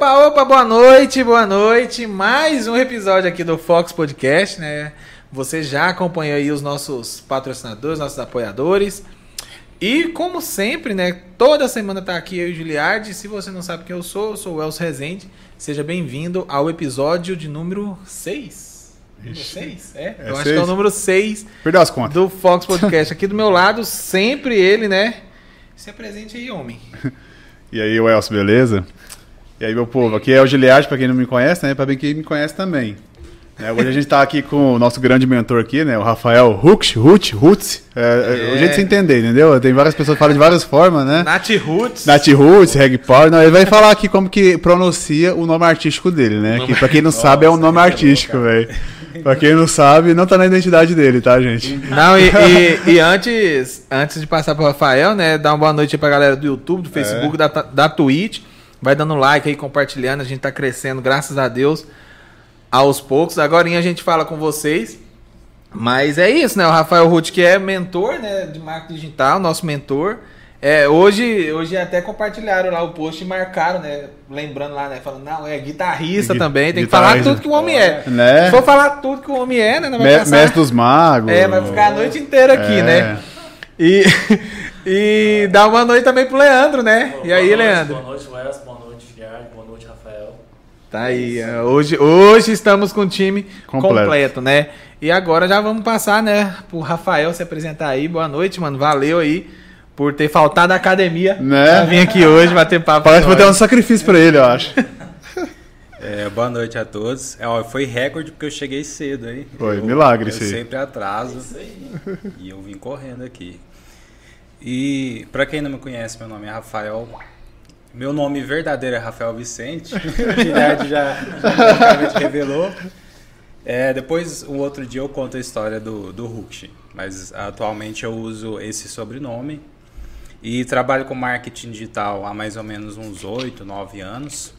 Opa, opa, boa noite, boa noite. Mais um episódio aqui do Fox Podcast, né? Você já acompanhou aí os nossos patrocinadores, nossos apoiadores. E como sempre, né? Toda semana tá aqui eu e o Giliardi. Se você não sabe quem eu sou, eu sou o Elcio Rezende. Seja bem-vindo ao episódio de número 6. Número 6? É, É eu acho seis? que é o número 6 Perdeu as contas. do Fox Podcast. Aqui do meu lado, sempre ele, né? Se apresente aí, homem. E aí, o Elcio, beleza? E aí, meu povo, aqui é o Giliard, pra quem não me conhece, né? Pra bem quem me conhece também. É, hoje a gente tá aqui com o nosso grande mentor aqui, né? O Rafael Hux, Hutz, Hutz. É, é. É. O jeito de se entender, entendeu? Tem várias pessoas que falam de várias formas, né? Nath Roots. Nath Roots, Reg Power. Não, ele vai falar aqui como que pronuncia o nome artístico dele, né? Que pra quem não sabe é um nome artístico, velho. Pra quem não sabe, não tá na identidade dele, tá, gente? Não, e, e- e antes, antes de passar pro Rafael, né? Dar uma boa noite aí pra galera do YouTube, do Facebook, da, da Twitch. Vai dando like aí, compartilhando. A gente tá crescendo, graças a Deus, aos poucos. Agora a gente fala com vocês. Mas é isso, né? O Rafael Ruth, que é mentor né, de marketing digital, nosso mentor. É, hoje, hoje até compartilharam lá o post e marcaram, né? Lembrando lá, né? Falando, não, é guitarrista Gui- também, tem que falar tudo que o homem é. Né? Se for falar tudo que o homem é, né? Não vai Me- passar- Mestre dos Magos. é, vai ficar a noite inteira aqui, É. né? E, e dá uma noite também pro Leandro, né? E aí, boa noite, Leandro? Boa noite, Wes. Boa noite, Fiar. Boa noite, Rafael. Tá aí. é, Hoje, hoje estamos com o time completo. Completo. né? E agora já vamos passar, né, pro Rafael se apresentar aí. Boa noite, mano. Valeu aí por ter faltado à academia. Né? Pra vir aqui hoje bater papo. Parece que vou ter um sacrifício pra ele, eu acho. É, boa noite a todos. É, ó, foi recorde porque eu cheguei cedo, hein? Foi, Eu- milagre Eu isso aí. sempre atraso. E eu vim correndo aqui. E pra quem não me conhece, meu nome é Rafael. Meu nome verdadeiro é Rafael Vicente. O Guilherme já, já revelou. É, depois, um outro dia, eu conto a história do, do Hulk. Mas atualmente eu uso esse sobrenome. E trabalho com marketing digital há mais ou menos uns 8, 9 anos.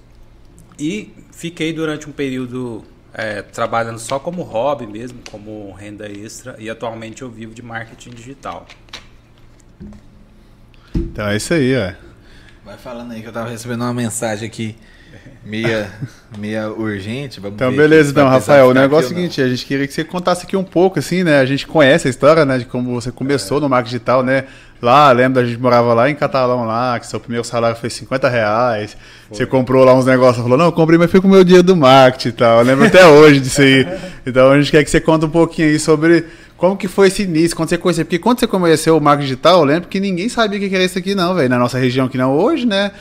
E fiquei durante um período é, trabalhando só como hobby mesmo, como renda extra. E atualmente eu vivo de marketing digital. Então é isso aí, ó. Vai falando aí que eu tava recebendo uma mensagem aqui. Meia, meia urgente. Vamos Então, beleza, então, Rafael. O negócio é o seguinte, a gente queria que você contasse aqui um pouco, assim, né? A gente conhece a história, né? De como você começou no marketing digital, né? Lá, lembra, a gente morava lá em Catalão, lá, que seu primeiro salário foi 50 reais. Você comprou lá uns negócios, falou, não, eu comprei, mas foi com o meu dia do marketing e tal. Eu lembro até hoje disso aí. Então, a gente quer que você conte um pouquinho aí sobre como que foi esse início, quando você conheceu. Porque quando você conheceu o marketing digital, eu lembro que ninguém sabia o que era isso aqui, não, velho. Na nossa região aqui não. Hoje, né?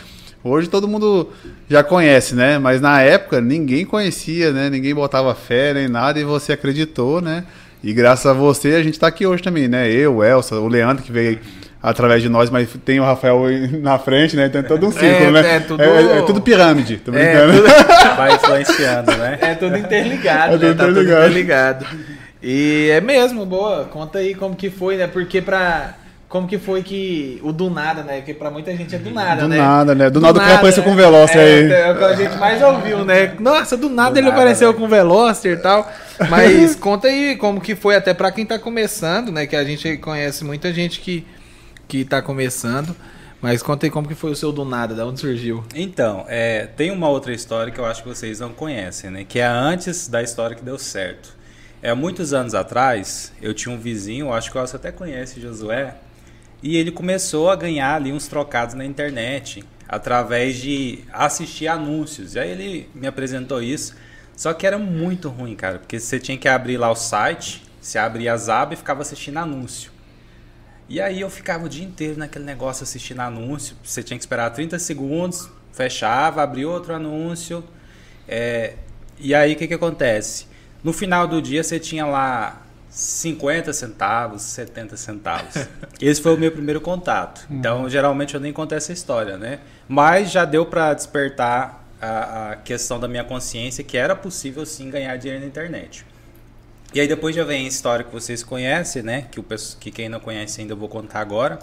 Hoje todo mundo já conhece, né? Mas na época ninguém conhecia, né? Ninguém botava fé nem nada e você acreditou, né? E graças a você a gente tá aqui hoje também, né? Eu, o Elsa, o Leandro que veio através de nós, mas tem o Rafael na frente, né? Tem todo um círculo, É, né? é tudo- é, é tudo pirâmide, tô É, brincando. tudo- Vai influenciando, né? É tudo interligado, É né? tudo Tá tudo interligado. E é mesmo, boa. Conta aí como que foi, né? Porque pra. Como que foi que. O do nada, né? Porque pra muita gente é do nada, Do né? nada, né? Do nada o cara apareceu né? com um Veloster é, aí. É o que a gente mais ouviu, né? Nossa, do nada Do ele nada, apareceu né? com o Veloster e tal. Mas conta aí como que foi, até pra quem tá começando, né? Que a gente conhece muita gente que, que tá começando. Mas conta aí como que foi o seu do nada, da onde surgiu. Então, é, tem uma outra história que eu acho que vocês não conhecem, né? Que é antes da história que deu certo. É, muitos anos atrás, eu tinha um vizinho, acho que você até conhece, Josué, e ele começou a ganhar ali uns trocados na internet através de assistir anúncios. E aí ele me apresentou isso, só que era muito ruim, cara, porque você tinha que abrir lá o site, você abria as abas e ficava assistindo anúncio. E aí eu ficava o dia inteiro naquele negócio assistindo anúncio. Você tinha que esperar 30 segundos, fechava, abria outro anúncio. É, e aí o que, que acontece? No final do dia você tinha lá 50 centavos, 70 centavos. Esse foi o meu primeiro contato. Então, geralmente eu nem conto essa história, né? Mas já deu para despertar a, a questão da minha consciência que era possível sim ganhar dinheiro na internet. E aí depois já vem a história que vocês conhecem, né? Que, o, que quem não conhece ainda eu vou contar agora.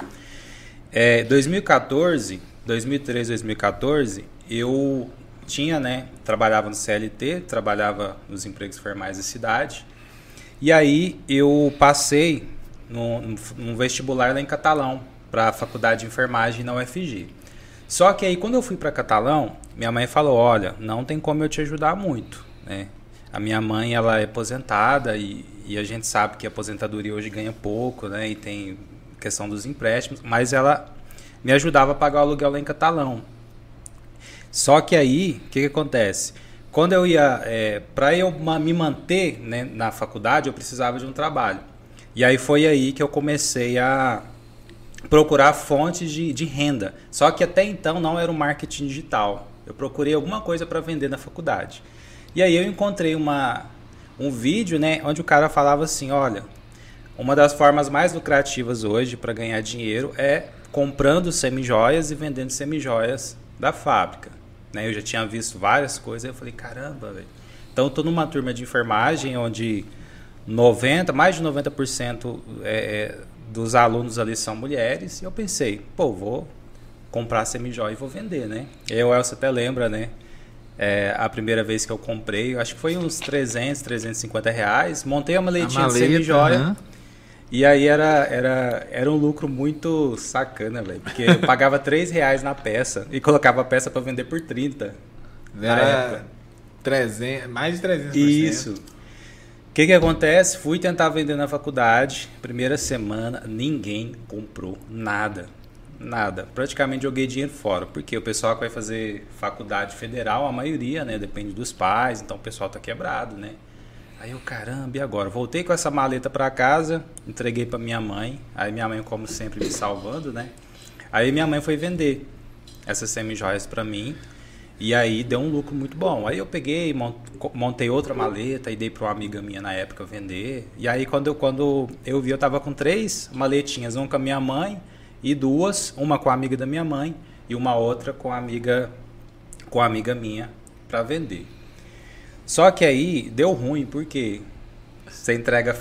É, 2014, 2013, 2014, eu tinha, né? Trabalhava no CLT, trabalhava nos empregos formais da cidade. E aí eu passei no, num vestibular lá em Catalão para a faculdade de enfermagem na UFG. Só que aí quando eu fui para Catalão, minha mãe falou: "Olha, não tem como eu te ajudar muito, né? A minha mãe, ela é aposentada e, e a gente sabe que a aposentadoria hoje ganha pouco, né? E tem questão dos empréstimos, mas ela me ajudava a pagar o aluguel lá em Catalão. Só que aí, o que, que acontece? Quando eu ia, é, para eu me manter né, na faculdade, eu precisava de um trabalho. E aí foi aí que eu comecei a procurar fontes de, de renda. Só que até então não era o marketing digital. Eu procurei alguma coisa para vender na faculdade. E aí eu encontrei uma, um vídeo, né, onde o cara falava assim, olha, uma das formas mais lucrativas hoje para ganhar dinheiro é comprando semijoias e vendendo semijoias da fábrica. Né? Eu já tinha visto várias coisas, eu falei, caramba, velho. Então eu tô numa turma de enfermagem onde 90, mais de 90% é, é, dos alunos ali são mulheres, e eu pensei, pô, vou comprar semijoia e vou vender, né? E o Elcio até lembra, né? É, a primeira vez que eu comprei, acho que foi uns 300, 350 reais. Montei uma maletinha maleta, de semijoia. Uhum. E aí era, era, era um lucro muito sacana, velho. Porque eu pagava 3 reais na peça e colocava a peça para vender por 30. Era 300, mais de 300%. Isso. O que, que acontece? Fui tentar vender na faculdade. Primeira semana, ninguém comprou nada. Nada. Praticamente joguei dinheiro fora. Porque o pessoal que vai fazer faculdade federal, a maioria, né? Depende dos pais, então o pessoal tá quebrado, né? Aí eu, caramba, e agora? Voltei com essa maleta para casa, entreguei para minha mãe. Aí minha mãe, como sempre, me salvando, né? Aí minha mãe foi vender essas semi-joias para mim. E aí deu um lucro muito bom. Aí eu peguei, montei outra maleta e dei para uma amiga minha na época vender. E aí quando eu, quando eu vi, eu tava com três maletinhas, uma com a minha mãe e duas, uma com a amiga da minha mãe e uma outra com a amiga com a amiga minha para vender. Só que aí deu ruim porque você entrega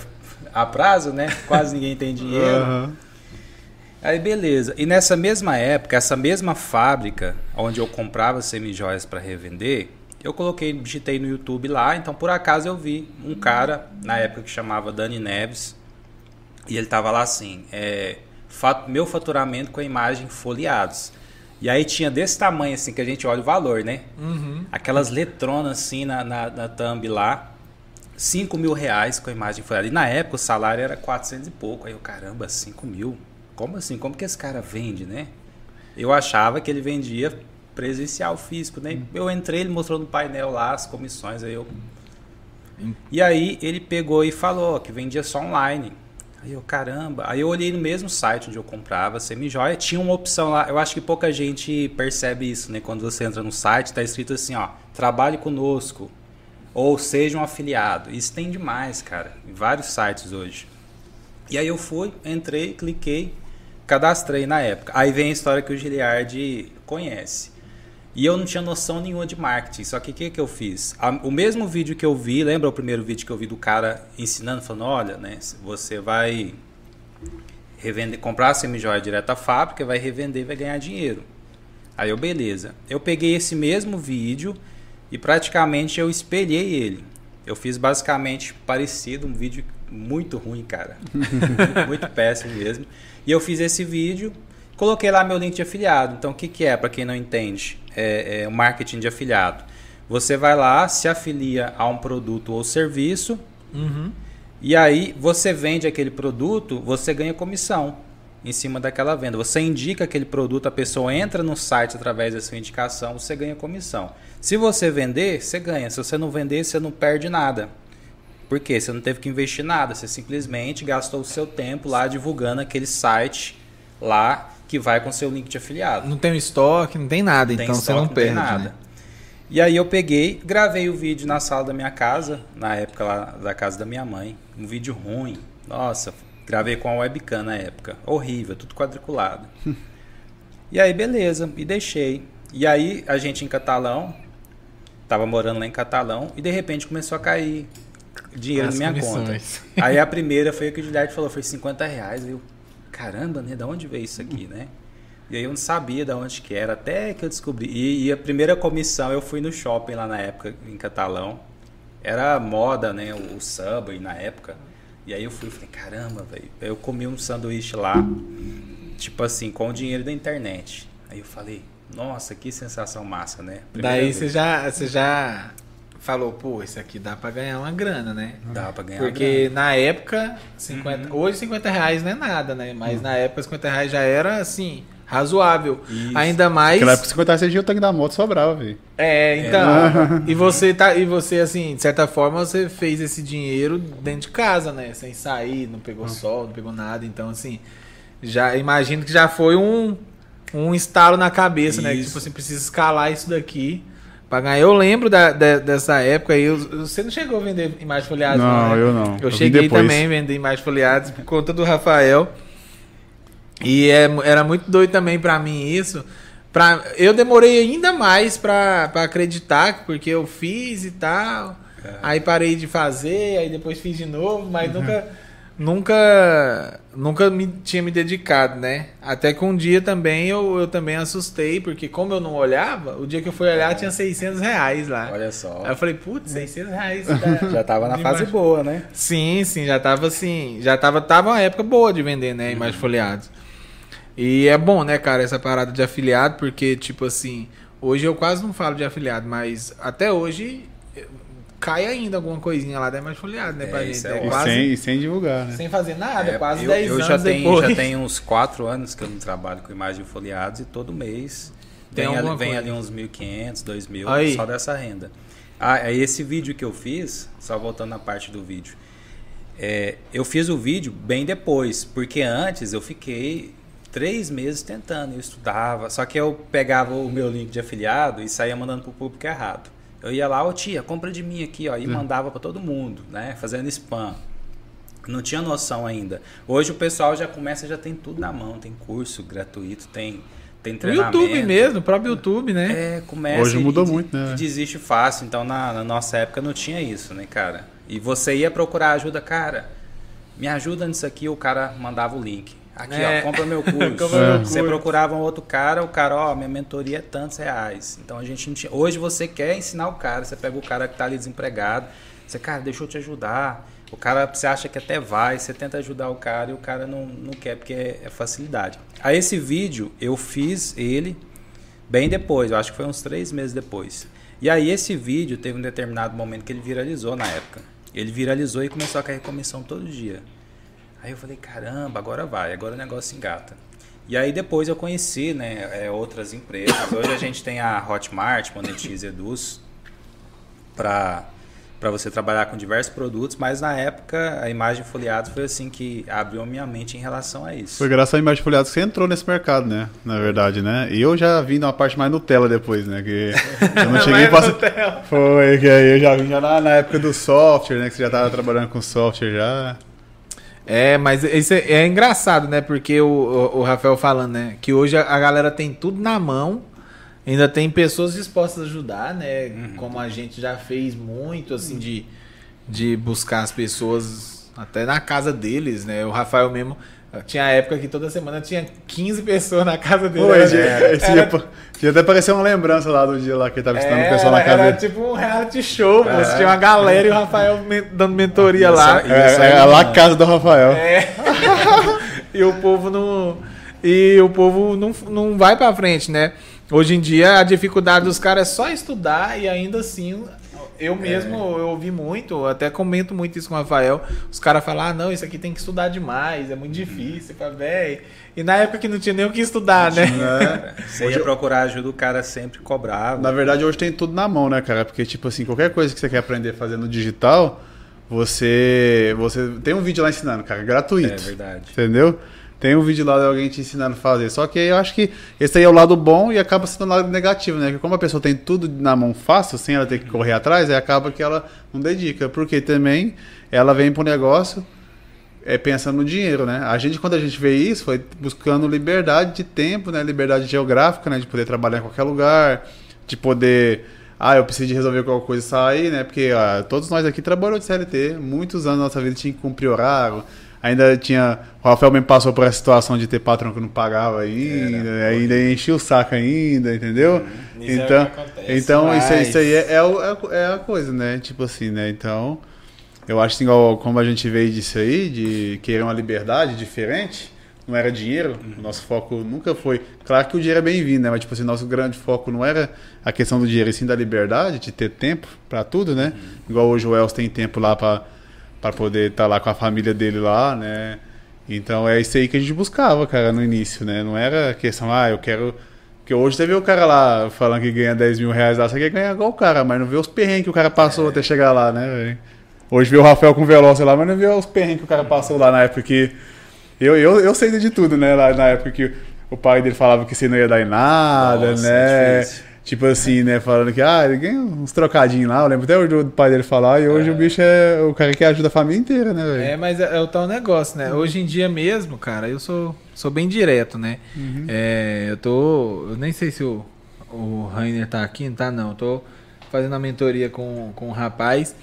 a prazo, né? Quase ninguém tem dinheiro. Uhum. Aí beleza. E nessa mesma época, essa mesma fábrica onde eu comprava semijoias para revender, eu coloquei, digitei no YouTube lá, então por acaso eu vi um cara na época que chamava Dani Neves e ele tava lá assim, é, meu faturamento com a imagem folheados. E aí tinha desse tamanho assim que a gente olha o valor, né? Uhum. Aquelas letronas assim na, na, na thumb lá. 5 mil reais com a imagem folheada. E na época o salário era 400 e pouco. Aí eu, caramba, 5 mil? Como assim? Como que esse cara vende, né? Eu achava que ele vendia presencial físico, né? Hum. Eu entrei, ele mostrou no painel lá as comissões, aí eu... Hum. E aí ele pegou e falou que vendia só online. Aí eu, caramba. Aí eu olhei no mesmo site onde eu comprava semi-joia, tinha uma opção lá. Eu acho que pouca gente percebe isso, né? Quando você entra no site, tá escrito assim, ó, trabalhe conosco. Ou seja um afiliado. Isso tem demais, cara. Em vários sites hoje. E aí eu fui, entrei, cliquei, cadastrei na época. Aí vem a história que o Giliard conhece. E eu não tinha noção nenhuma de marketing. Só que o que, que eu fiz? o mesmo vídeo que eu vi, lembra o primeiro vídeo que eu vi do cara ensinando, falando, olha, né, você vai revender, comprar a semijoia direto à fábrica, vai revender vai ganhar dinheiro. Aí eu, beleza. Eu peguei esse mesmo vídeo e praticamente eu espelhei ele. Eu fiz basicamente parecido, um vídeo muito ruim, cara. muito péssimo mesmo. E eu fiz esse vídeo, coloquei lá meu link de afiliado. Então, o que, que é, para quem não entende? É, é marketing de afiliado. Você vai lá, se afilia a um produto ou serviço, uhum. e aí você vende aquele produto, você ganha comissão em cima daquela venda. Você indica aquele produto, a pessoa entra no site através da sua indicação, você ganha comissão. Se você vender, você ganha. Se você não vender, você não perde nada. Por quê? Você não teve que investir nada, você simplesmente gastou o seu tempo lá divulgando aquele site lá que vai com seu link de afiliado. Não tem estoque, não tem nada, não tem então estoque, você não, não perde. Tem nada. Né? E aí eu peguei, gravei o vídeo na sala da minha casa, na época lá da casa da minha mãe. Um vídeo ruim. Nossa, gravei com a webcam na época. Horrível, tudo quadriculado. e aí, beleza, e deixei. E aí a gente em Catalão, tava morando lá em Catalão, e de repente começou a cair dinheiro As na minha comissões. conta. Aí a primeira foi o que o Gilberto falou, foi 50 reais. Eu, caramba, né? Da onde veio isso aqui, né? E aí eu não sabia de onde que era, até que eu descobri. E, e, a primeira comissão eu fui no shopping lá na época, em Catalão. Era moda, né? O, o Subway na época. E aí eu fui e falei, caramba, velho. Eu comi um sanduíche lá, tipo assim, com o dinheiro da internet. Aí eu falei, Nossa, que sensação massa, né? Primeira Daí você já, você já falou, pô, isso aqui dá pra ganhar uma grana, né? Dá pra ganhar Porque na época, 50, uhum. hoje 50 reais não é nada, né? Mas uhum. na época 50 reais já era assim, razoável. Isso. Ainda mais. Naquela época 50 reais você tinha o tanque da moto sobrava, velho. É, então. É. e você tá. E você, assim, de certa forma, você fez esse dinheiro dentro de casa, né? Sem sair, não pegou uhum. sol, não pegou nada. Então, assim, já imagino que já foi um, um estalo na cabeça, isso. né? Que tipo assim, precisa escalar isso daqui. Pra ganhar. Eu lembro da, da, dessa época aí. Você não chegou a vender imagens folheadas, não? Não, né? eu não. Eu, eu cheguei também a vender imagens folheadas por conta do Rafael. E é, era muito doido também para mim isso. Pra, eu demorei ainda mais para acreditar, porque eu fiz e tal. É. Aí parei de fazer, aí depois fiz de novo, mas uhum. nunca nunca nunca me tinha me dedicado, né? Até que um dia também eu, eu também assustei, porque como eu não olhava, o dia que eu fui olhar tinha 600 reais lá. Olha só. Aí eu falei, putz, 600 reais. Tá já tava na fase boa, né? Sim, sim, já tava assim, já tava, tava uma época boa de vender, né, imagens uhum. folheadas. E é bom, né, cara, essa parada de afiliado, porque, tipo assim, hoje eu quase não falo de afiliado, mas até hoje cai ainda alguma coisinha lá da imagem folheada, né, é, pra gente. É é quase, sem, sem divulgar, né? Sem fazer nada, é, quase eu, 10 eu anos já tenho, já tenho uns 4 anos que eu não trabalho com imagem folheados e todo mês Tem vem, ali, vem ali uns 1.500, 2.000 Aí. só dessa renda. Ah, esse vídeo que eu fiz, só voltando na parte do vídeo, é, eu fiz o vídeo bem depois, porque antes eu fiquei três meses tentando, eu estudava, só que eu pegava o meu link de afiliado e saía mandando para o público errado. Eu ia lá, ô tia, compra de mim aqui, ó, e hum. mandava para todo mundo, né? Fazendo spam. Não tinha noção ainda. Hoje o pessoal já começa, já tem tudo na mão, tem curso gratuito, tem tem treinamento. O YouTube mesmo, o próprio YouTube, né? É, começa. Hoje mudou muito, né? E desiste fácil. Então na, na, nossa época não tinha isso, né, cara? E você ia procurar ajuda, cara. Me ajuda nisso aqui, o cara mandava o link. Aqui, é. ó, compra meu curso. é. Você procurava um outro cara, o cara, ó, minha mentoria é tantos reais. Então a gente não tinha. Hoje você quer ensinar o cara, você pega o cara que está ali desempregado, você, cara, deixa eu te ajudar. O cara, você acha que até vai, você tenta ajudar o cara e o cara não, não quer porque é, é facilidade. Aí esse vídeo eu fiz ele bem depois, eu acho que foi uns três meses depois. E aí esse vídeo teve um determinado momento que ele viralizou na época. Ele viralizou e começou a cair comissão todo dia. Aí eu falei, caramba, agora vai, agora o negócio engata. E aí depois eu conheci né, é, outras empresas. Hoje a gente tem a Hotmart, Monetize Eduz, para para você trabalhar com diversos produtos, mas na época a imagem folheados foi assim que abriu a minha mente em relação a isso. Foi graças à imagem folheados que você entrou nesse mercado, né? Na verdade, né? E eu já vim numa parte mais Nutella depois, né? Que eu não cheguei para Foi, que aí eu já vim já na, na, época do software, né? Que você já estava trabalhando com software já. É, mas isso é, é engraçado, né? Porque o, o, o, Rafael falando, né? Que hoje a, a, galera tem tudo na mão, ainda tem pessoas dispostas a ajudar, né? Uhum. Como a gente já fez muito, assim, de, de buscar as pessoas até na casa deles, né? O Rafael mesmo tinha época que toda semana tinha 15 pessoas na casa dele. Pô, era, esse era, dia, dia até parecia uma lembrança lá do dia lá que ele tava ensinando o pessoal na casa era dele. tipo um reality show, é. Pô, tinha uma galera e o Rafael dando mentoria lá. Isso é, é, lá a casa do Rafael. É. e o povo não. E o povo não, não vai pra frente, né? Hoje em dia a dificuldade dos caras é só estudar e ainda assim eu mesmo, é. eu ouvi muito, até comento muito isso com o Rafael. Os caras falam, ah, não, isso aqui tem que estudar demais, é muito difícil. Fala, véi. E na época que não tinha nem o que estudar, né? É. Você ia procurar ajuda, o cara sempre cobrava. Na verdade, hoje tem tudo na mão, né, cara? Porque, tipo assim, qualquer coisa que você quer aprender a fazer no digital, você, você tem um vídeo lá ensinando, cara, gratuito. É verdade. Entendeu? Tem um vídeo lá de alguém te ensinando a fazer. Só que eu acho que esse aí é o lado bom e acaba sendo o lado negativo, né? Que como a pessoa tem tudo na mão fácil, sem ela ter que correr atrás, aí acaba que ela não dedica. Porque também ela vem pro negócio é, pensando no dinheiro, né? A gente, quando a gente vê isso, foi buscando liberdade de tempo, né? Liberdade geográfica, né? De poder trabalhar em qualquer lugar, de poder... Ah, eu preciso de resolver qualquer coisa e sair, né? Porque ah, todos nós aqui trabalhamos de CLT. Muitos anos da nossa vida tinha que cumprir horário Ainda tinha. O Rafael me passou por essa situação de ter patrão que não pagava ainda, Era, ainda enchia o saco ainda, entendeu? Hum, isso então, é então Mas... isso, isso, aí é, é, é, a coisa, né? Tipo assim, né? Então, eu acho assim, como a gente veio disso aí, de querer uma liberdade diferente, não era dinheiro, o nosso foco nunca foi. Claro que o dinheiro é bem-vindo, né? Mas, tipo assim, nosso grande foco não era a questão do dinheiro, e sim da liberdade, de ter tempo para tudo, né? Igual hoje o Elcio tem tempo lá para poder estar tá lá com a família dele lá, né? Então é isso aí que a gente buscava, cara, no início, né? Não era questão, ah, eu quero. Porque hoje você vê o cara lá falando que ganha 10 mil reais lá, você quer ganhar igual o cara, mas não vê os perrengues que o cara passou é. até chegar lá, né? Hoje vê o Rafael com o Veloz lá, mas não vê os perrengues que o cara passou lá na época que eu, eu, eu sei de tudo, né? Lá na época que o pai dele falava que você não ia dar em nada, Nossa, né? É tipo assim, né? Falando que, ah, ele ganha uns trocadinhos lá. Eu lembro até o pai dele falar. E hoje é. o bicho é o cara que ajuda a família inteira, né, velho? É, mas é, é o tal negócio, né? Hoje em dia mesmo, cara, eu sou, sou bem direto, né? Uhum. É, eu tô. Eu nem sei se o, o Rainer tá aqui, não tá? Não. Eu tô fazendo a mentoria com, com um rapaz.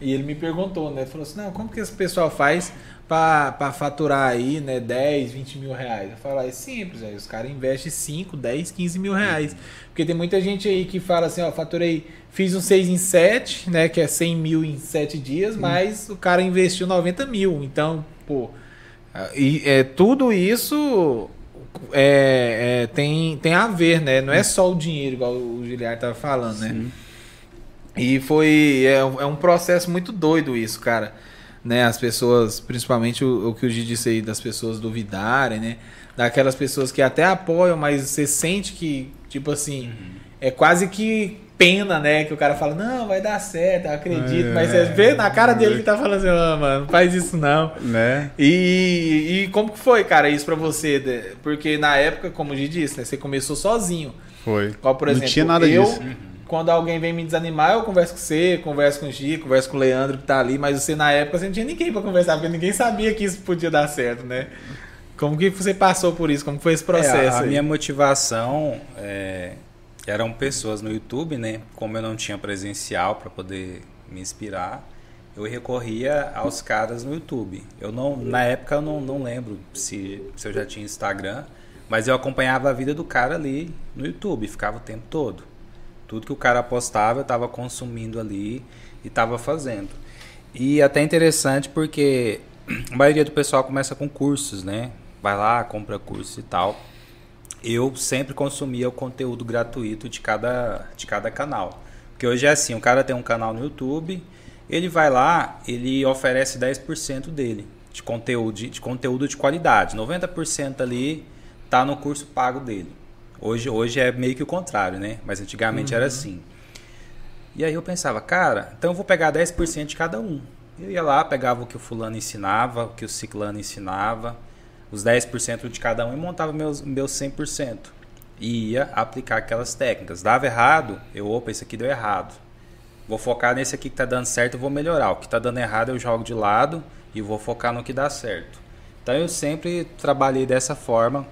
E ele me perguntou, né? Falou assim: não, como que esse pessoal faz para faturar aí, né, 10, 20 mil reais. Eu falo, é simples, aí os caras investem 5, 10, 15 mil reais. Porque tem muita gente aí que fala assim, ó, faturei, fiz um 6 em 7, né, que é 100 mil em 7 dias, mas o cara investiu 90 mil. Então, pô, e é, tudo isso é, é, tem, tem a ver, né? Não é só o dinheiro, igual o Giliard tava falando, né? Sim. né? E foi, é, é um processo muito doido isso, cara né, as pessoas, principalmente o, o que o Gigi disse aí, das pessoas duvidarem, né? Daquelas pessoas que até apoiam, mas você sente que, tipo assim, uhum. é quase que pena, né? Que o cara fala, não, vai dar certo, eu acredito. É, mas você vê na cara dele que tá falando assim, oh, mano, não faz isso não. Né? E, e como que foi, cara, isso pra você? Porque na época, como o Gigi disse, né? Você começou sozinho. Foi. Qual, por exemplo, não tinha nada eu, disso. Quando alguém vem me desanimar, eu converso com você, converso com o Chico, converso com o Leandro que tá ali, mas você na época você não tinha ninguém para conversar, porque ninguém sabia que isso podia dar certo, né? Como que você passou por isso? Como foi esse processo? É, a, a minha motivação é, eram pessoas no YouTube, né? Como eu não tinha presencial para poder me inspirar, eu recorria aos caras no YouTube. Eu não, na época eu não, não lembro se, se eu já tinha Instagram, mas eu acompanhava a vida do cara ali no YouTube, ficava o tempo todo. Tudo que o cara postava, eu estava consumindo ali e estava fazendo. E até interessante porque a maioria do pessoal começa com cursos, né? Vai lá, compra cursos e tal. Eu sempre consumia o conteúdo gratuito de cada, de cada canal. Porque hoje é assim, o cara tem um canal no YouTube, ele vai lá, ele oferece 10% dele de conteúdo de, de conteúdo de qualidade. 90% ali tá no curso pago dele. Hoje, hoje é meio que o contrário, né? Mas antigamente uhum. era assim. E aí eu pensava, cara, então eu vou pegar 10% de cada um. Eu ia lá, pegava o que o fulano ensinava, o que o ciclano ensinava, os 10% de cada um e montava meus, meus 100%. E ia aplicar aquelas técnicas. Dava errado, eu, opa, esse aqui deu errado. Vou focar nesse aqui que tá dando certo, eu vou melhorar. O que tá dando errado eu jogo de lado e vou focar no que dá certo. Então eu sempre trabalhei dessa forma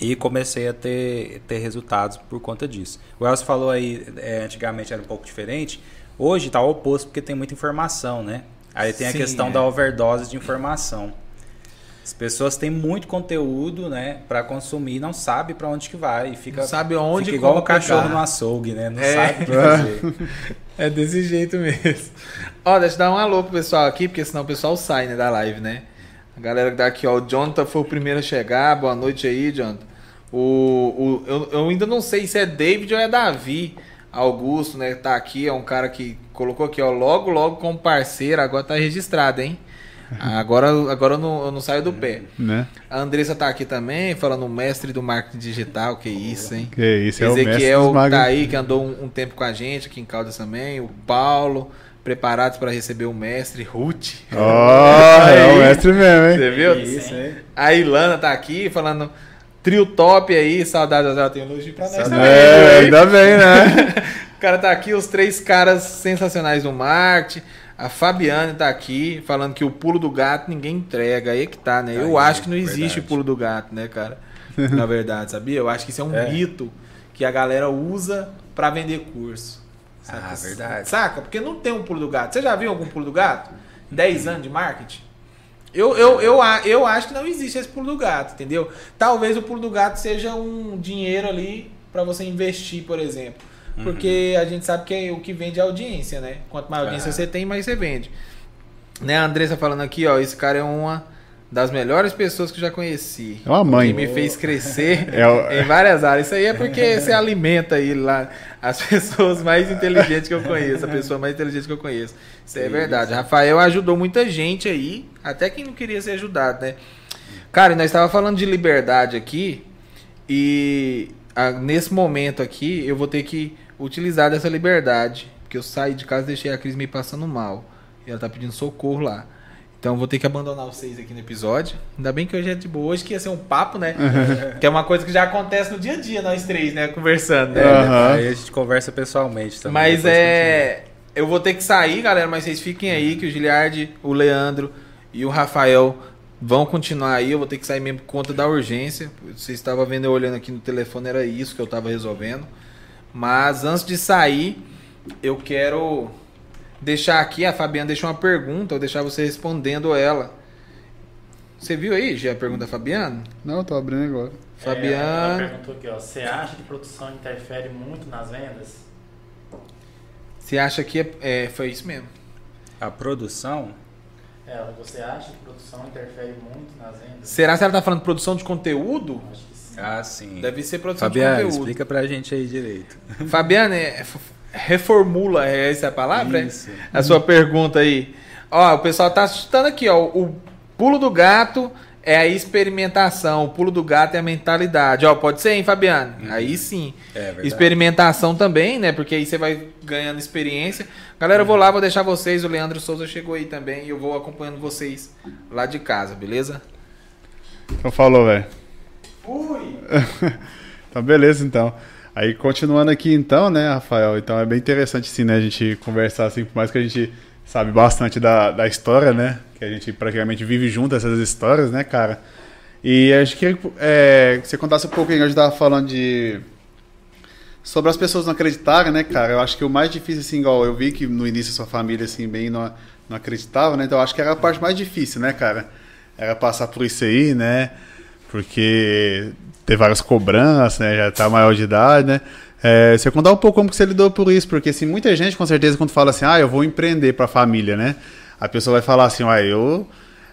e comecei a ter, ter resultados por conta disso. O Elcio falou aí, é, antigamente era um pouco diferente. Hoje está o oposto porque tem muita informação, né? Aí tem Sim, a questão é. da overdose de informação. As pessoas têm muito conteúdo, né, para consumir, não sabe para onde que vai e fica não sabe onde fica igual o cachorro no açougue, né? Não é. sabe fazer. é desse jeito mesmo. Ó, deixa eu dar um alô pro pessoal aqui, porque senão o pessoal sai, né, da live, né? A galera que tá aqui, ó, o Jonathan foi o primeiro a chegar. Boa noite aí, Jonathan. O, o, eu, eu ainda não sei se é David ou é Davi Augusto, né? Tá aqui, é um cara que colocou aqui, ó, logo, logo como parceiro, agora tá registrado, hein? Agora, agora eu não, eu não saio do pé. Né? A Andressa tá aqui também, falando mestre do marketing digital, que isso, hein? Que isso, é Ezequiel o mestre tá aí, que andou um, um, tempo com a gente aqui em Caldas também. O Paulo, preparados para receber o mestre. Ruth. Oh, é o mestre mesmo, hein? Você viu? Isso, hein? A Ilana tá aqui falando Trio top aí, saudades ela tem elogio pra nós também. É, ainda bem, né? o cara tá aqui, os três caras sensacionais do marketing. A Fabiane tá aqui falando que o pulo do gato ninguém entrega. Aí é que tá, né? Eu acho que não existe verdade. o pulo do gato, né, cara? Na verdade, sabia? Eu acho que isso é um é. mito que a galera usa para vender curso. Saca? Ah, verdade. Saca? Porque não tem um pulo do gato. Você já viu algum pulo do gato? 10 anos de marketing? Eu, eu, eu, eu acho que não existe esse pulo do gato, entendeu? Talvez o pulo do gato seja um dinheiro ali para você investir, por exemplo. Uhum. Porque a gente sabe que é o que vende é audiência, né? Quanto mais audiência é. você tem, mais você vende. Né, a Andressa falando aqui, ó, esse cara é uma das melhores pessoas que eu já conheci. É uma mãe. Que me fez crescer É o- em várias áreas. Isso aí é porque você alimenta aí lá as pessoas mais inteligentes que eu conheço, a pessoa mais inteligente que eu conheço. Isso é verdade. Rafael ajudou muita gente aí, até quem não queria ser ajudado, né? Cara, nós estava falando de liberdade aqui e ah, nesse momento aqui eu vou ter que utilizar dessa liberdade, porque eu saí de casa e deixei a Cris me passando mal. E ela tá pedindo socorro lá. Então eu vou ter que abandonar vocês aqui no episódio. Ainda bem que hoje é de boa. Hoje que ia ser um papo, né? que é uma coisa que já acontece no dia a dia, nós três, né? Conversando, né? Aham. Aí a gente conversa pessoalmente também. Mas é. Eu vou ter que sair, galera, mas vocês fiquem aí que o Giliardi, o Leandro e o Rafael vão continuar aí. Eu vou ter que sair mesmo por conta da urgência. Vocês estavam vendo eu olhando aqui no telefone, era isso que eu tava resolvendo. Mas antes de sair, eu quero deixar aqui, a Fabiana deixou uma pergunta, eu vou deixar você respondendo ela. Você viu aí, já a pergunta da Fabiana? Não, eu tô abrindo agora. É, ela Fabiana. perguntou aqui, ó. Você acha que produção interfere muito nas vendas? Você acha que é, é, foi isso mesmo? A produção, Ela, você acha que produção interfere muito nas vendas? Será que ela tá falando produção de conteúdo? Acho que sim. ah, sim. Deve ser produção Fabiana, de conteúdo. explica pra gente aí direito. Fabiana, é, reformula, é essa a palavra? Isso. A sua pergunta aí. Ó, o pessoal tá assustando aqui, ó. O pulo do gato é a experimentação, o pulo do gato é a mentalidade. Ó, pode ser, hein, Fabiano? Aí sim. É. Experimentação também, né? Porque aí você vai ganhando experiência. Galera, eu vou lá, vou deixar vocês. O Leandro Souza chegou aí também e eu vou acompanhando vocês lá de casa, beleza? Então falou, velho. Fui! Então, beleza, então. Aí, continuando aqui, então, né, Rafael? Então, é bem interessante, sim, né, a gente conversar, assim, por mais que a gente sabe bastante da, da história, né? Que a gente praticamente vive junto essas histórias, né, cara? E acho que é, que você contasse um pouquinho, gente tava falando de... Sobre as pessoas não acreditarem, né, cara? Eu acho que o mais difícil, assim, igual eu vi que no início a sua família, assim, bem não, não acreditava, né? Então, eu acho que era a parte mais difícil, né, cara? Era passar por isso aí, né? Porque ter várias cobranças, né? Já tá maior de idade, né? É, você contar um pouco como que você lidou por isso, porque assim, muita gente com certeza quando fala assim, ah, eu vou empreender para a família, né? A pessoa vai falar assim, ah, eu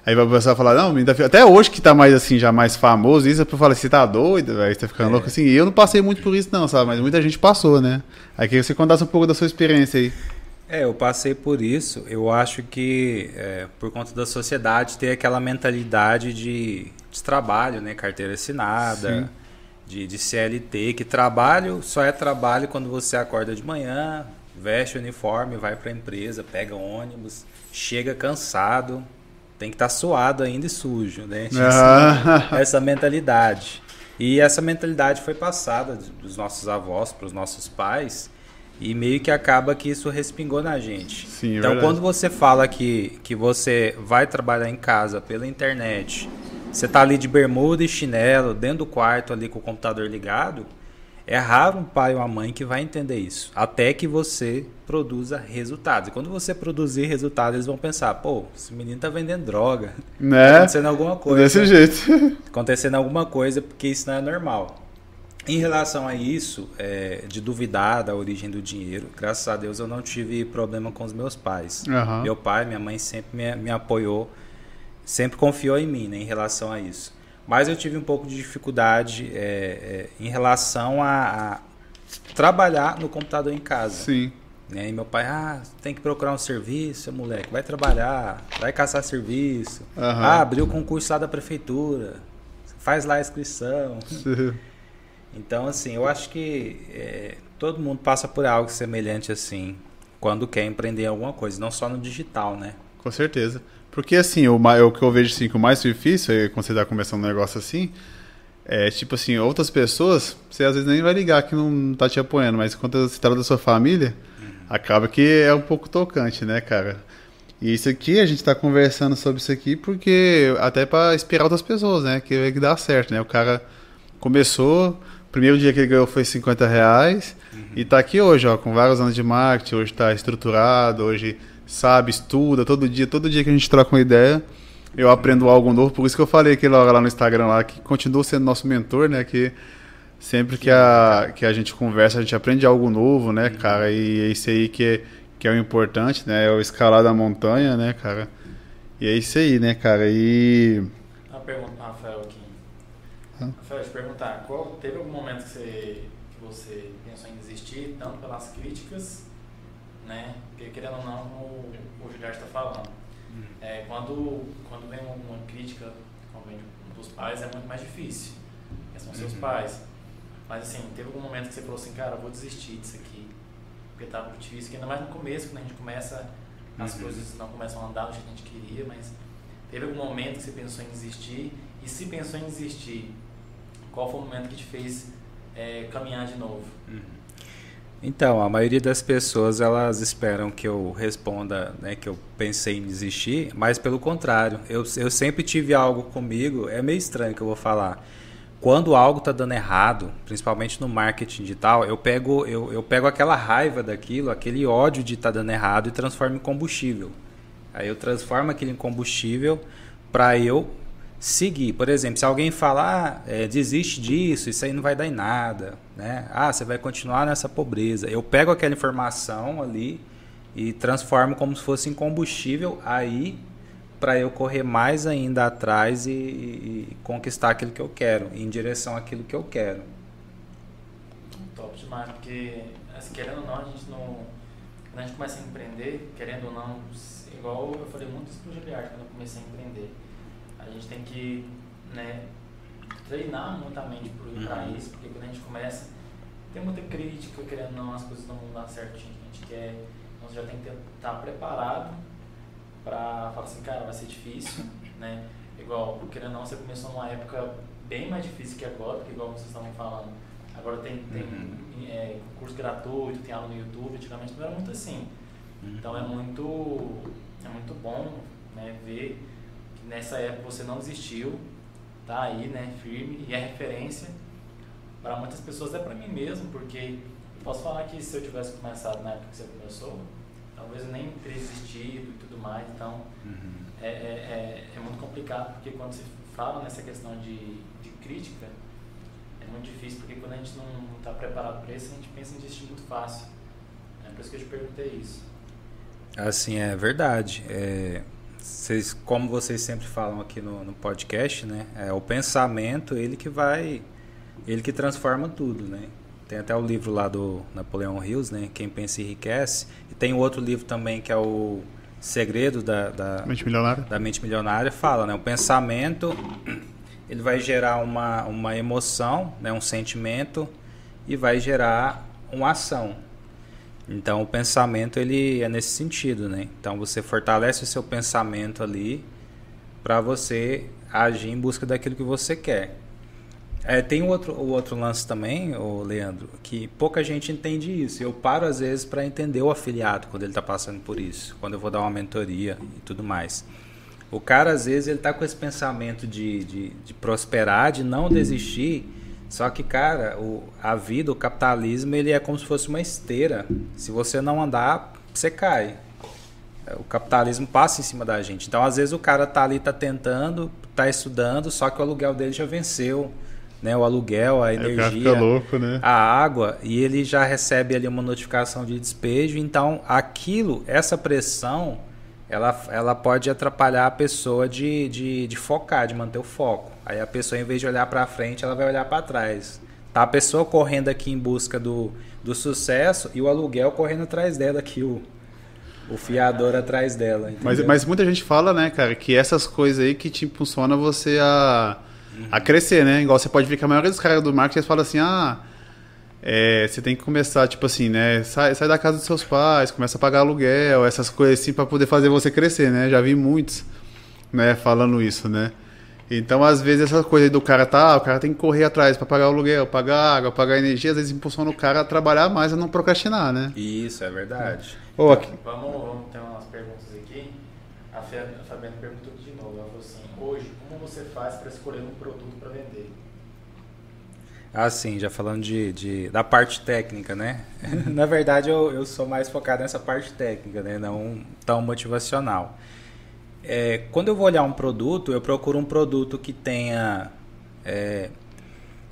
Aí a pessoa vai falar, não, até hoje que tá mais assim, já mais famoso, isso a pessoa fala, você tá doido, velho, você tá ficando louco assim. E eu não passei muito por isso, não, sabe? Mas muita gente passou, né? Aí queria que você contasse um pouco da sua experiência aí. É, eu passei por isso. Eu acho que é, por conta da sociedade ter aquela mentalidade de, de trabalho, né? Carteira assinada, de, de CLT, que trabalho só é trabalho quando você acorda de manhã, veste o uniforme, vai para a empresa, pega ônibus, chega cansado, tem que estar suado ainda e sujo, né? Ah. essa mentalidade. E essa mentalidade foi passada dos nossos avós para os nossos pais e meio que acaba que isso respingou na gente. Sim, é então, verdade. quando você fala que, que você vai trabalhar em casa pela internet, você tá ali de bermuda e chinelo, dentro do quarto ali com o computador ligado, é raro um pai ou uma mãe que vai entender isso. Até que você produza resultados. E quando você produzir resultados, eles vão pensar, pô, esse menino tá vendendo droga. Tá Né? acontecendo alguma coisa Desse jeito. acontecendo alguma coisa, porque isso não é normal. Em relação a isso, é, de duvidar da origem do dinheiro, graças a Deus eu não tive problema com os meus pais. Aham. Meu pai, minha mãe sempre me, me apoiou, sempre confiou em mim né, em relação a isso. Mas eu tive um pouco de dificuldade é, é, em relação a, a trabalhar no computador em casa. Sim. Né? E meu pai, ah, tem que procurar um serviço, moleque, vai trabalhar, vai caçar serviço. Aham. Ah, abriu o concurso lá da prefeitura, faz lá a inscrição. Então, assim, eu acho que é, todo mundo passa por algo semelhante assim, quando quer empreender alguma coisa, não só no digital, né? Com certeza. Porque assim, o, o que eu vejo assim, que o mais difícil é quando você tá começando um negócio assim, é tipo assim, outras pessoas, você às vezes nem vai ligar que não tá te apoiando, mas quando se trata da sua família, acaba que é um pouco tocante, né, cara? E isso aqui, a gente tá conversando sobre isso aqui porque até para inspirar outras pessoas, né? Que vai que dá certo, né? O cara começou, primeiro dia que ele ganhou foi 50 reais e tá aqui hoje, ó, com vários anos de marketing, hoje tá estruturado, hoje sabe, estuda, todo dia, todo dia que a gente troca uma ideia, eu aprendo algo novo, por isso que eu falei aquela hora lá no Instagram lá, que continua sendo nosso mentor, né? Que sempre que a, que a gente conversa, a gente aprende algo novo, né, cara? E é isso aí que é, que é o importante, né? É o escalar da montanha, né, cara? E é isso aí, né, cara? E pergunta pro Rafael aqui. Rafael, te perguntar, qual, teve algum momento que você, que você pensou em desistir, tanto pelas críticas, né? Porque querendo ou não, o, o Gilberto está falando. É, quando, quando vem uma crítica, quando vem dos pais, é muito mais difícil. Porque são seus Uhum. pais. Mas assim, teve algum momento que você falou assim, cara, eu vou desistir disso aqui. Porque tá muito difícil, que ainda mais no começo, quando a gente começa, as Uhum. coisas não começam a andar do jeito que a gente queria, mas teve algum momento que você pensou em desistir? E se pensou em desistir, qual foi o momento que te fez é, caminhar de novo? Então, a maioria das pessoas elas esperam que eu responda, né, que eu pensei em desistir, mas pelo contrário, eu, eu sempre tive algo comigo, é meio estranho que eu vou falar. Quando algo está dando errado, principalmente no marketing digital, eu pego, eu, eu pego aquela raiva daquilo, aquele ódio de estar dando errado e transformo em combustível. Aí eu transformo aquilo em combustível para eu seguir. Por exemplo, se alguém falar, ah, é, desiste disso, isso aí não vai dar em nada, né? Ah, você vai continuar nessa pobreza. Eu pego aquela informação ali e transformo como se fosse em combustível aí para eu correr mais ainda atrás e, e- conquistar aquilo que eu quero, em direção àquilo que eu quero. Top demais, porque assim, querendo ou não, a gente não. Quando a gente começa a empreender, querendo ou não, igual eu falei muito isso pro Giliard quando eu comecei a empreender. A gente tem que né, treinar muito a mente para Uhum. isso, porque quando a gente começa, tem muita crítica, querendo não, as coisas não vão dar certinho a gente quer. Então você já tem que estar preparado para falar assim, cara, vai ser difícil, né? Igual, querendo ou não, você começou numa época bem mais difícil que agora, porque igual vocês estavam falando, agora tem, tem Uhum. é, curso gratuito, tem aula no YouTube, antigamente não era muito assim. Uhum. Então é muito, é muito bom né, ver nessa época você não desistiu, tá aí, né, firme e é referência para muitas pessoas, até para mim mesmo, porque eu posso falar que se eu tivesse começado na época que você começou, talvez eu nem teria desistido e tudo mais, então Uhum. é, é, é, é muito complicado, porque quando se fala nessa questão de, de crítica, é muito difícil, porque quando a gente não está preparado para isso, a gente pensa em desistir muito fácil. É por isso que eu te perguntei isso. Assim, é verdade. É, vocês, como vocês sempre falam aqui no, no podcast, né? É o pensamento, ele que vai. Ele que transforma tudo, né? Tem até o livro lá do Napoleão Hills, né? Quem pensa enriquece. E tem outro livro também que é o Segredo da, da, Mente milionária? da mente milionária fala, né? O pensamento ele vai gerar uma, uma emoção, né? um sentimento e vai gerar uma ação. Então o pensamento ele é nesse sentido, né? Então você fortalece o seu pensamento ali para você agir em busca daquilo que você quer. É, tem o outro, o outro lance também, o Leandro, que pouca gente entende isso. Eu paro às vezes para entender o afiliado quando ele está passando por isso, quando eu vou dar uma mentoria e tudo mais. O cara às vezes ele tá com esse pensamento de, de, de prosperar, de não desistir. Só que, cara, o, a vida, o capitalismo, ele é como se fosse uma esteira. Se você não andar, você cai. O capitalismo passa em cima da gente. Então, às vezes, o cara tá ali, tá tentando, tá estudando, só que o aluguel dele já venceu. Né? O aluguel, a energia louco, né? a água e ele já recebe ali uma notificação de despejo. Então, aquilo, essa pressão, ela, ela pode atrapalhar a pessoa de, de, de focar, de manter o foco. Aí a pessoa, em vez de olhar para frente, ela vai olhar para trás. Tá a pessoa correndo aqui em busca do, do sucesso e o aluguel correndo atrás dela aqui, o, o fiador atrás dela. Mas, entendeu? mas muita gente fala, né, cara, que essas coisas aí que te impulsiona você a, a crescer, né? Igual você pode ver que a maioria dos caras do marketing falam assim, ah, é, você tem que começar, tipo assim, né? Sai, sai da casa dos seus pais, começa a pagar aluguel, essas coisas assim, pra poder fazer você crescer, né? Já vi muitos, né, falando isso, né? Então, às vezes, essa coisa aí do cara tá, o cara tem que correr atrás pra pagar o aluguel, pagar água, pagar energia, às vezes impulsiona o cara a trabalhar mais, a não procrastinar, né? Isso, é verdade. Aqui, Vamos, vamos ter umas perguntas aqui. A Fabiana perguntou de novo. Ela falou assim: hoje, como você faz para escolher um produto para vender? Ah, sim, já falando de, de- da parte técnica, né? Na verdade, eu, eu sou mais focado nessa parte técnica, né? Não tão motivacional. É, quando eu vou olhar um produto, eu procuro um produto que tenha é,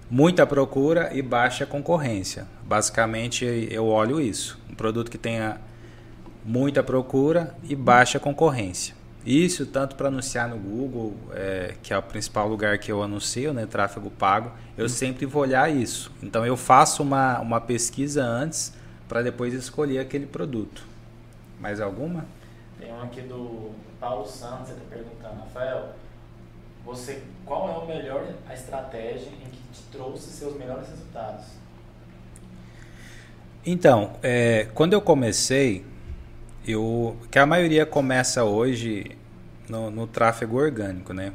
muita procura e baixa concorrência. Basicamente, eu olho isso. Um produto que tenha muita procura e baixa concorrência. Isso tanto para anunciar no Google, é, que é o principal lugar que eu anuncio, né, tráfego pago, eu sempre vou olhar isso. Então eu faço uma, uma pesquisa antes para depois escolher aquele produto. Mais alguma? Tem um aqui do Paulo Santos, ele está perguntando, Rafael, você, qual é o melhor a estratégia em que te trouxe seus melhores resultados? Então, é, quando eu comecei, eu que a maioria começa hoje no, no tráfego orgânico, né?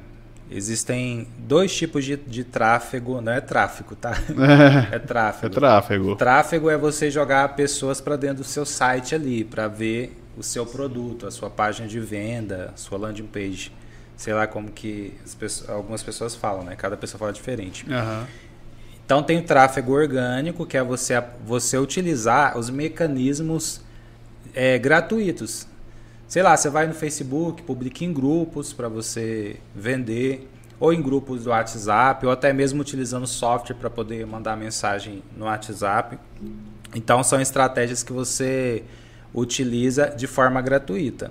Existem dois tipos de, de tráfego, não é tráfego, tá? É, É tráfego. é tráfego. Tráfego é você jogar pessoas para dentro do seu site ali, para ver o seu produto, a sua página de venda, a sua landing page. Sei lá como que as pessoas- algumas pessoas falam, né? Cada pessoa fala diferente. Aham. Então tem o tráfego orgânico, que é você, você utilizar os mecanismos é, gratuitos. Sei lá, você vai no Facebook, publica em grupos para você vender, ou em grupos do WhatsApp, ou até mesmo utilizando software para poder mandar mensagem no WhatsApp. Então são estratégias que você utiliza de forma gratuita.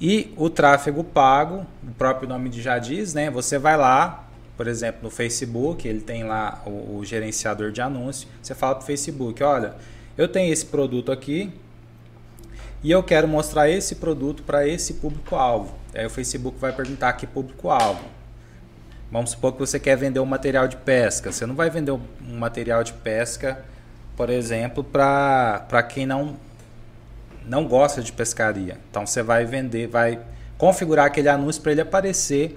E o tráfego pago, o próprio nome já diz, né? Você vai lá, por exemplo, no Facebook, ele tem lá o, o gerenciador de anúncio. Você fala para o Facebook, olha, eu tenho esse produto aqui e eu quero mostrar esse produto para esse público-alvo. Aí o Facebook vai perguntar que público-alvo. Vamos supor que você quer vender um material de pesca. Você não vai vender um material de pesca, por exemplo, para quem não não gosta de pescaria. Então você vai vender, vai configurar aquele anúncio para ele aparecer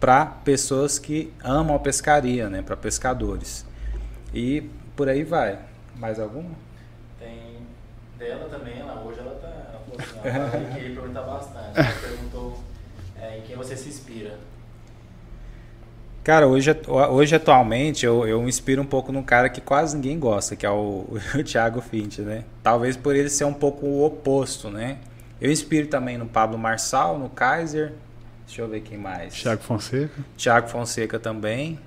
para pessoas que amam a pescaria, né, para pescadores. E por aí vai. Mais alguma? Tem dela também, ela, hoje ela ela queria perguntar bastante. Ela perguntou é, em quem você se inspira. Cara, hoje, hoje atualmente eu, eu me inspiro um pouco num cara que quase ninguém gosta, que é o, o Thiago Finch, né? Talvez por ele ser um pouco o oposto, né? Eu inspiro também no Pablo Marçal, no Kaiser. Deixa eu ver quem mais. Thiago Fonseca. Thiago Fonseca também.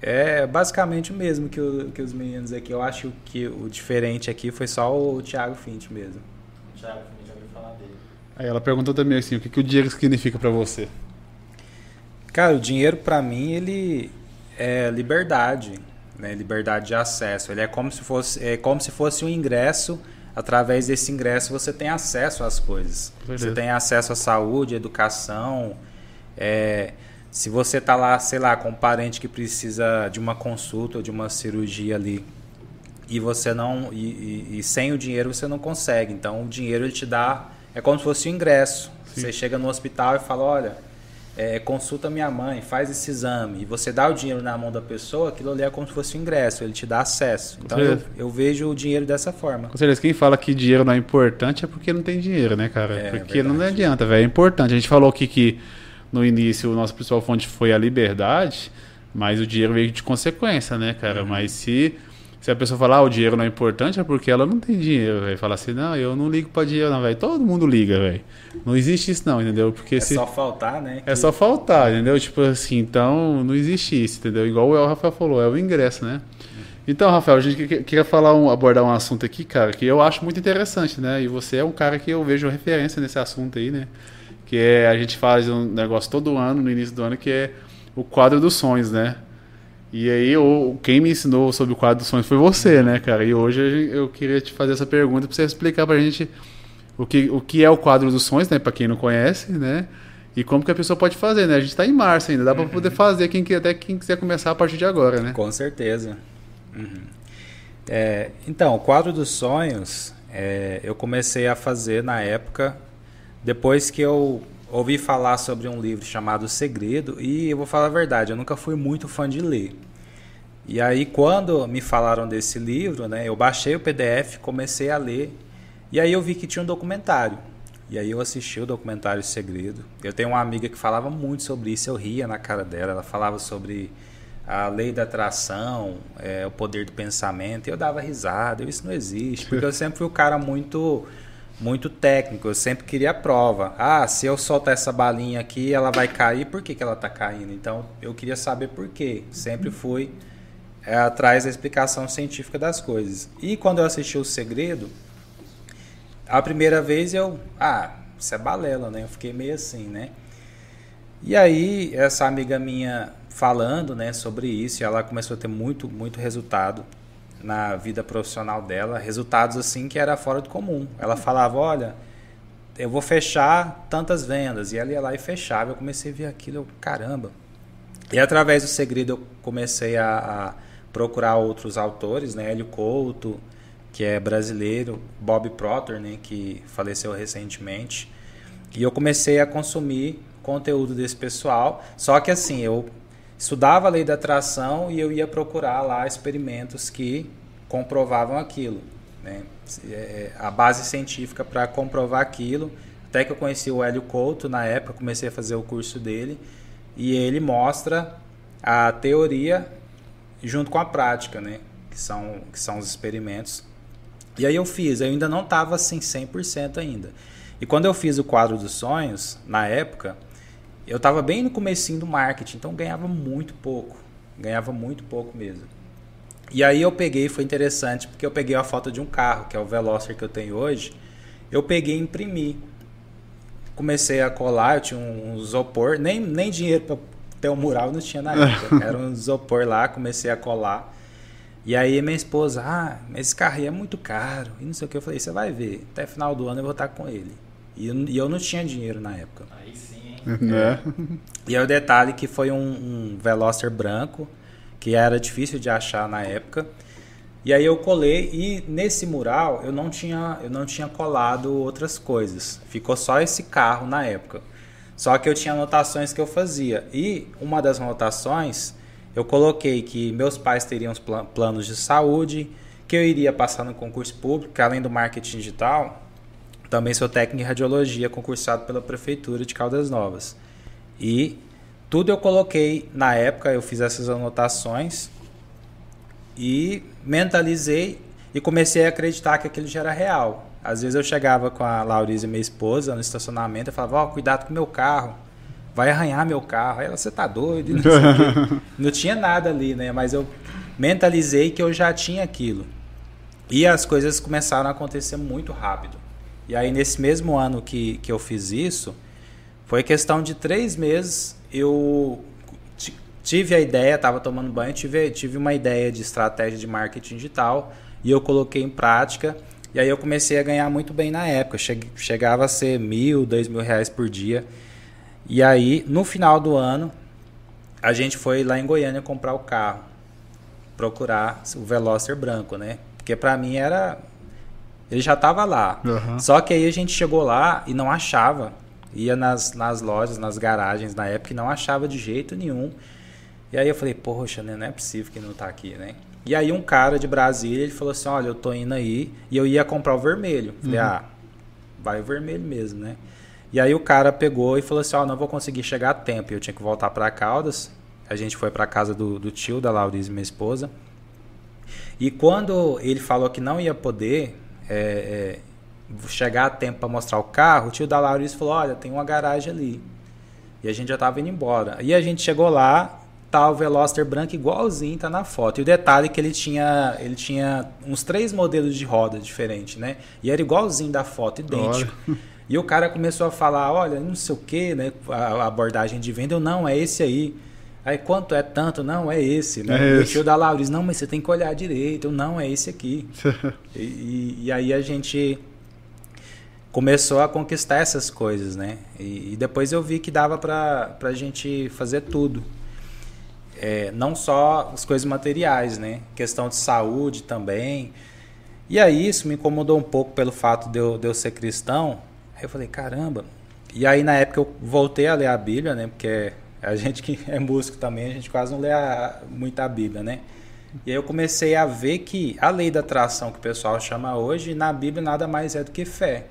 É basicamente o mesmo que, o, que os meninos aqui. Eu acho que o diferente aqui foi só o Thiago Finch mesmo. Thiago também já ouviu falar dele. Aí ela perguntou também assim, o que, que o dinheiro significa pra você? Cara, o dinheiro para mim ele é liberdade, né? Liberdade de acesso. Ele é como se fosse é como se fosse um ingresso. Através desse ingresso você tem acesso às coisas. Beleza. Você tem acesso à saúde, educação. é, se você tá lá, sei lá, com um parente que precisa de uma consulta ou de uma cirurgia ali e você não e, e- e sem o dinheiro você não consegue. Então o dinheiro ele te dá é como se fosse um ingresso. Sim. Você chega no hospital e fala, olha, é, consulta minha mãe, faz esse exame e você dá o dinheiro na mão da pessoa, aquilo ali é como se fosse um ingresso, ele te dá acesso. Então eu, eu vejo o dinheiro dessa forma. Com certeza, quem fala que dinheiro não é importante é porque não tem dinheiro, né, cara? É, porque não verdade. adianta, velho. É importante. A gente falou aqui que no início o nosso principal fonte foi a liberdade, mas o dinheiro veio de consequência, né, cara? Uhum. Mas se, se a pessoa falar ah, o dinheiro não é importante, é porque ela não tem dinheiro, velho. Fala assim, não, eu não ligo pra dinheiro, não, velho. Todo mundo liga, velho. Não existe isso, não, entendeu? Porque É se. só faltar, né? É que- só faltar, entendeu? Tipo assim, então não existe isso, entendeu? Igual o Rafael falou, é o ingresso, né? Então, Rafael, a gente que- que- queria falar um, abordar um assunto aqui, cara, que eu acho muito interessante, né? E você é um cara que eu vejo referência nesse assunto aí, né? Que é a gente faz um negócio todo ano, no início do ano, que é o quadro dos sonhos, né? E aí, eu, quem me ensinou sobre o quadro dos sonhos foi você, né, cara? E hoje a eu queria te fazer essa pergunta pra você explicar pra gente o que, o que é o quadro dos sonhos, né? Pra quem não conhece, né? E como que a pessoa pode fazer, né? A gente tá em março ainda, dá pra poder fazer quem, que- até quem quiser começar a partir de agora, né? Com certeza. Uhum. É, então, o quadro dos sonhos é, eu comecei a fazer na época depois que eu ouvi falar sobre um livro chamado O Segredo e eu vou falar a verdade, eu nunca fui muito fã de ler. E aí quando me falaram desse livro, né, eu baixei o PDF, comecei a ler e aí eu vi que tinha um documentário. E aí eu assisti o documentário O Segredo. Eu tenho uma amiga que falava muito sobre isso, eu ria na cara dela, ela falava sobre a lei da atração, é, o poder do pensamento, e eu dava risada, eu, isso não existe, porque eu sempre fui um cara muito muito técnico, eu sempre queria a prova. Ah, se eu soltar essa balinha aqui, ela vai cair, por que, que ela está caindo? Então, eu queria saber por quê. Sempre fui é, atrás da explicação científica das coisas. E quando eu assisti O Segredo, a primeira vez eu, ah, isso é balela, né? Eu fiquei meio assim, né? E aí, essa amiga minha falando, né, sobre isso, ela começou a ter muito, muito resultado na vida profissional dela, resultados assim que era fora do comum. Ela falava, olha, eu vou fechar tantas vendas, e ela ia lá e fechava. Eu comecei a ver aquilo, eu, caramba. E através do segredo eu comecei a, a procurar outros autores, né, Hélio Couto, que é brasileiro, Bob Proctor, né, que faleceu recentemente. E eu comecei a consumir conteúdo desse pessoal. Só que assim, eu estudava a lei da atração e eu ia procurar lá experimentos que comprovavam aquilo. Né? É, é, a base científica para comprovar aquilo. Até que eu conheci o Hélio Couto na época, comecei a fazer o curso dele. E ele mostra a teoria junto com a prática, né? que, são, que são os experimentos. E aí eu fiz, eu ainda não estava assim 100% ainda. E quando eu fiz o quadro dos sonhos, na época, eu estava bem no comecinho do marketing, então ganhava muito pouco. Ganhava muito pouco mesmo. E aí eu peguei, foi interessante, porque eu peguei a foto de um carro, que é o Veloster que eu tenho hoje. Eu peguei e imprimi. Comecei a colar, eu tinha um, um isopor, nem, nem dinheiro para ter um mural não tinha na época. Era um isopor lá, comecei a colar. E aí minha esposa, ah, esse carro aí é muito caro. E não sei o que. Eu falei, você vai ver, até final do ano eu vou estar com ele. E eu, e eu não tinha dinheiro na época. Aí sim. Né? E aí o detalhe que foi um, um Veloster branco, que era difícil de achar na época. E aí eu colei e nesse mural eu não tinha, eu não tinha colado outras coisas. Ficou só esse carro na época. Só que eu tinha anotações que eu fazia. E uma das anotações eu coloquei que meus pais teriam os planos de saúde, que eu iria passar no concurso público, que além do marketing digital, também sou técnico em radiologia, concursado pela Prefeitura de Caldas Novas. E tudo eu coloquei na época, eu fiz essas anotações e mentalizei e comecei a acreditar que aquilo já era real. Às vezes eu chegava com a Lauriza, minha esposa, no estacionamento e falava: Ó, oh, cuidado com meu carro, vai arranhar meu carro. Aí ela, você tá doido? Não, não tinha nada ali, né? Mas eu mentalizei que eu já tinha aquilo. E as coisas começaram a acontecer muito rápido. E aí, nesse mesmo ano que, que eu fiz isso, foi questão de três meses, eu tive a ideia, estava tomando banho, tive, tive uma ideia de estratégia de marketing digital e eu coloquei em prática. E aí eu comecei a ganhar muito bem na época. Chegava a ser mil, dois mil reais por dia. E aí, no final do ano, a gente foi lá em Goiânia comprar o carro. Procurar o Veloster branco, né? Porque para mim era ele já estava lá. Uhum. Só que aí a gente chegou lá e não achava. Ia nas, nas lojas, nas garagens na época e não achava de jeito nenhum. E aí eu falei, poxa, né, não é possível que não está aqui, né? E aí um cara de Brasília, ele falou assim, olha, eu tô indo aí e eu ia comprar o vermelho. Falei, uhum. ah, vai o vermelho mesmo, né? E aí o cara pegou e falou assim, ó, oh, não vou conseguir chegar a tempo. Eu tinha que voltar para Caldas. A gente foi para casa do, do tio da Laurice, minha esposa. E quando ele falou que não ia poder, é, é, chegar a tempo para mostrar o carro, o tio da Laurice falou: Olha, tem uma garagem ali. E a gente já estava indo embora. E a gente chegou lá, tá o Veloster branco igualzinho, tá na foto. E o detalhe é que ele tinha, ele tinha uns três modelos de roda diferentes, né? E era igualzinho da foto, idêntico. Olha. E o cara começou a falar, olha, não sei o que, né? A abordagem de venda, eu não, é esse aí. Aí quanto é tanto? Não, é esse. Né? É o tio da Lauris, não, mas você tem que olhar direito. Não, é esse aqui. e, e, e, aí a gente começou a conquistar essas coisas, né? E, e depois eu vi que dava para a gente fazer tudo. É, não só as coisas materiais, né? Questão de saúde também. E aí isso me incomodou um pouco pelo fato de eu, de eu ser cristão. Aí eu falei, caramba. E aí na época eu voltei a ler a Bíblia, né? Porque a gente que é músico também, a gente quase não lê a, muito a Bíblia, né? E aí eu comecei a ver que a lei da atração que o pessoal chama hoje, na Bíblia nada mais é do que fé.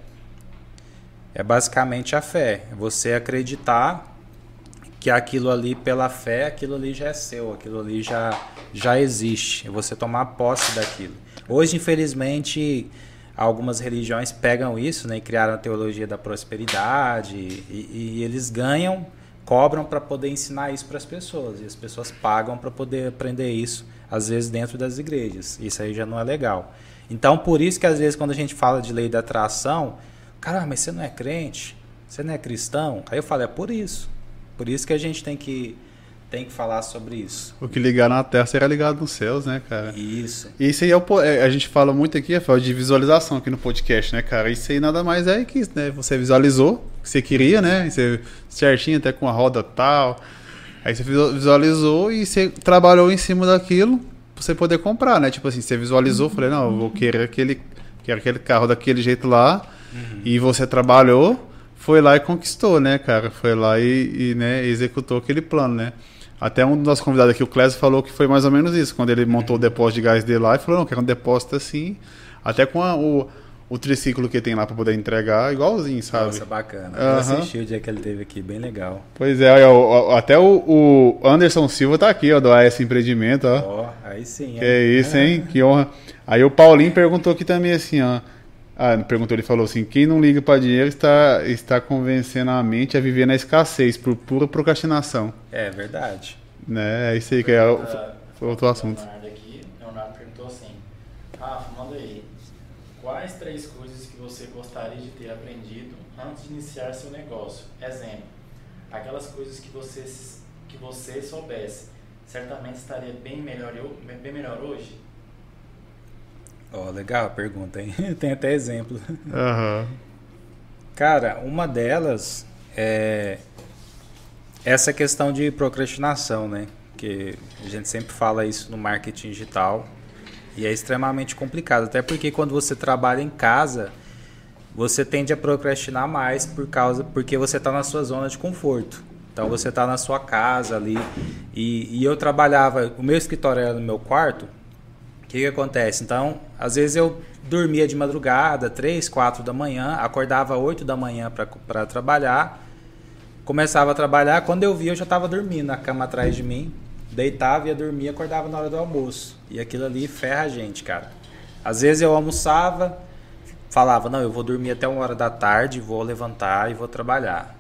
É basicamente a fé. Você acreditar que aquilo ali, pela fé, aquilo ali já é seu, aquilo ali já, já existe. É você tomar posse daquilo. Hoje, infelizmente, algumas religiões pegam isso né, e criaram a teologia da prosperidade e, e eles ganham cobram para poder ensinar isso para as pessoas e as pessoas pagam para poder aprender isso às vezes dentro das igrejas isso aí já não é legal então por isso que às vezes quando a gente fala de lei da atração Cara, mas você não é crente? Você não é cristão? Aí eu falei, é por isso. Por isso que a gente tem que tem que falar sobre isso. O que ligar na Terra será ligado nos céus, né, cara? Isso. E isso aí é o, é, a gente fala muito aqui, é de visualização aqui no podcast, né, cara? Isso aí nada mais é que isso, né? Você visualizou o que você queria, né? Você certinho, até com a roda tal. Aí você visualizou e você trabalhou em cima daquilo pra você poder comprar, né? Tipo assim, você visualizou, falei, não, eu vou querer aquele, quero aquele carro daquele jeito lá. Uhum. E você trabalhou, foi lá e conquistou, né, cara? Foi lá e, e né, executou aquele plano, né? Até um dos nossos convidados aqui, o Clésio, falou que foi mais ou menos isso. Quando ele montou o depósito de gás dele lá, ele falou, não, quero um depósito assim, até com a, o, o triciclo que tem lá para poder entregar, igualzinho, sabe? Nossa, bacana. Uhum. Eu assisti o dia que ele teve aqui, bem legal. Pois é, até o, o, Anderson Silva tá aqui, ó, do AS Empreendimento, ó. Ó, aí sim. É isso, hein? Que honra. Aí o Paulinho perguntou aqui também assim, ó. Ah, perguntou, ele falou assim: quem não liga para dinheiro está, está convencendo a mente a viver na escassez por pura procrastinação. É verdade. Né? É isso aí que é o, outro assunto. Leonardo aqui, Leonardo perguntou assim: Rafa, manda aí. Quais três coisas que você gostaria de ter aprendido antes de iniciar seu negócio? Exemplo: aquelas coisas que você, que você soubesse, certamente estaria bem melhor, bem melhor hoje? Ó, oh, legal a pergunta, hein? Tem até exemplo. Uhum. Cara, uma delas é essa questão de procrastinação, né? Que a gente sempre fala isso no marketing digital e é extremamente complicado, até porque quando você trabalha em casa, você tende a procrastinar mais por causa porque você está na sua zona de conforto. Então você está na sua casa ali e, e eu trabalhava, o meu escritório era no meu quarto, o que, que acontece? Então, às vezes eu dormia de madrugada, 3, 4 da manhã, acordava 8 da manhã para trabalhar, começava a trabalhar, quando eu via eu já estava dormindo na cama atrás de mim, deitava, ia dormir, acordava na hora do almoço. E aquilo ali ferra a gente, cara. Às vezes eu almoçava, falava, não, eu vou dormir até uma hora da tarde, vou levantar e vou trabalhar.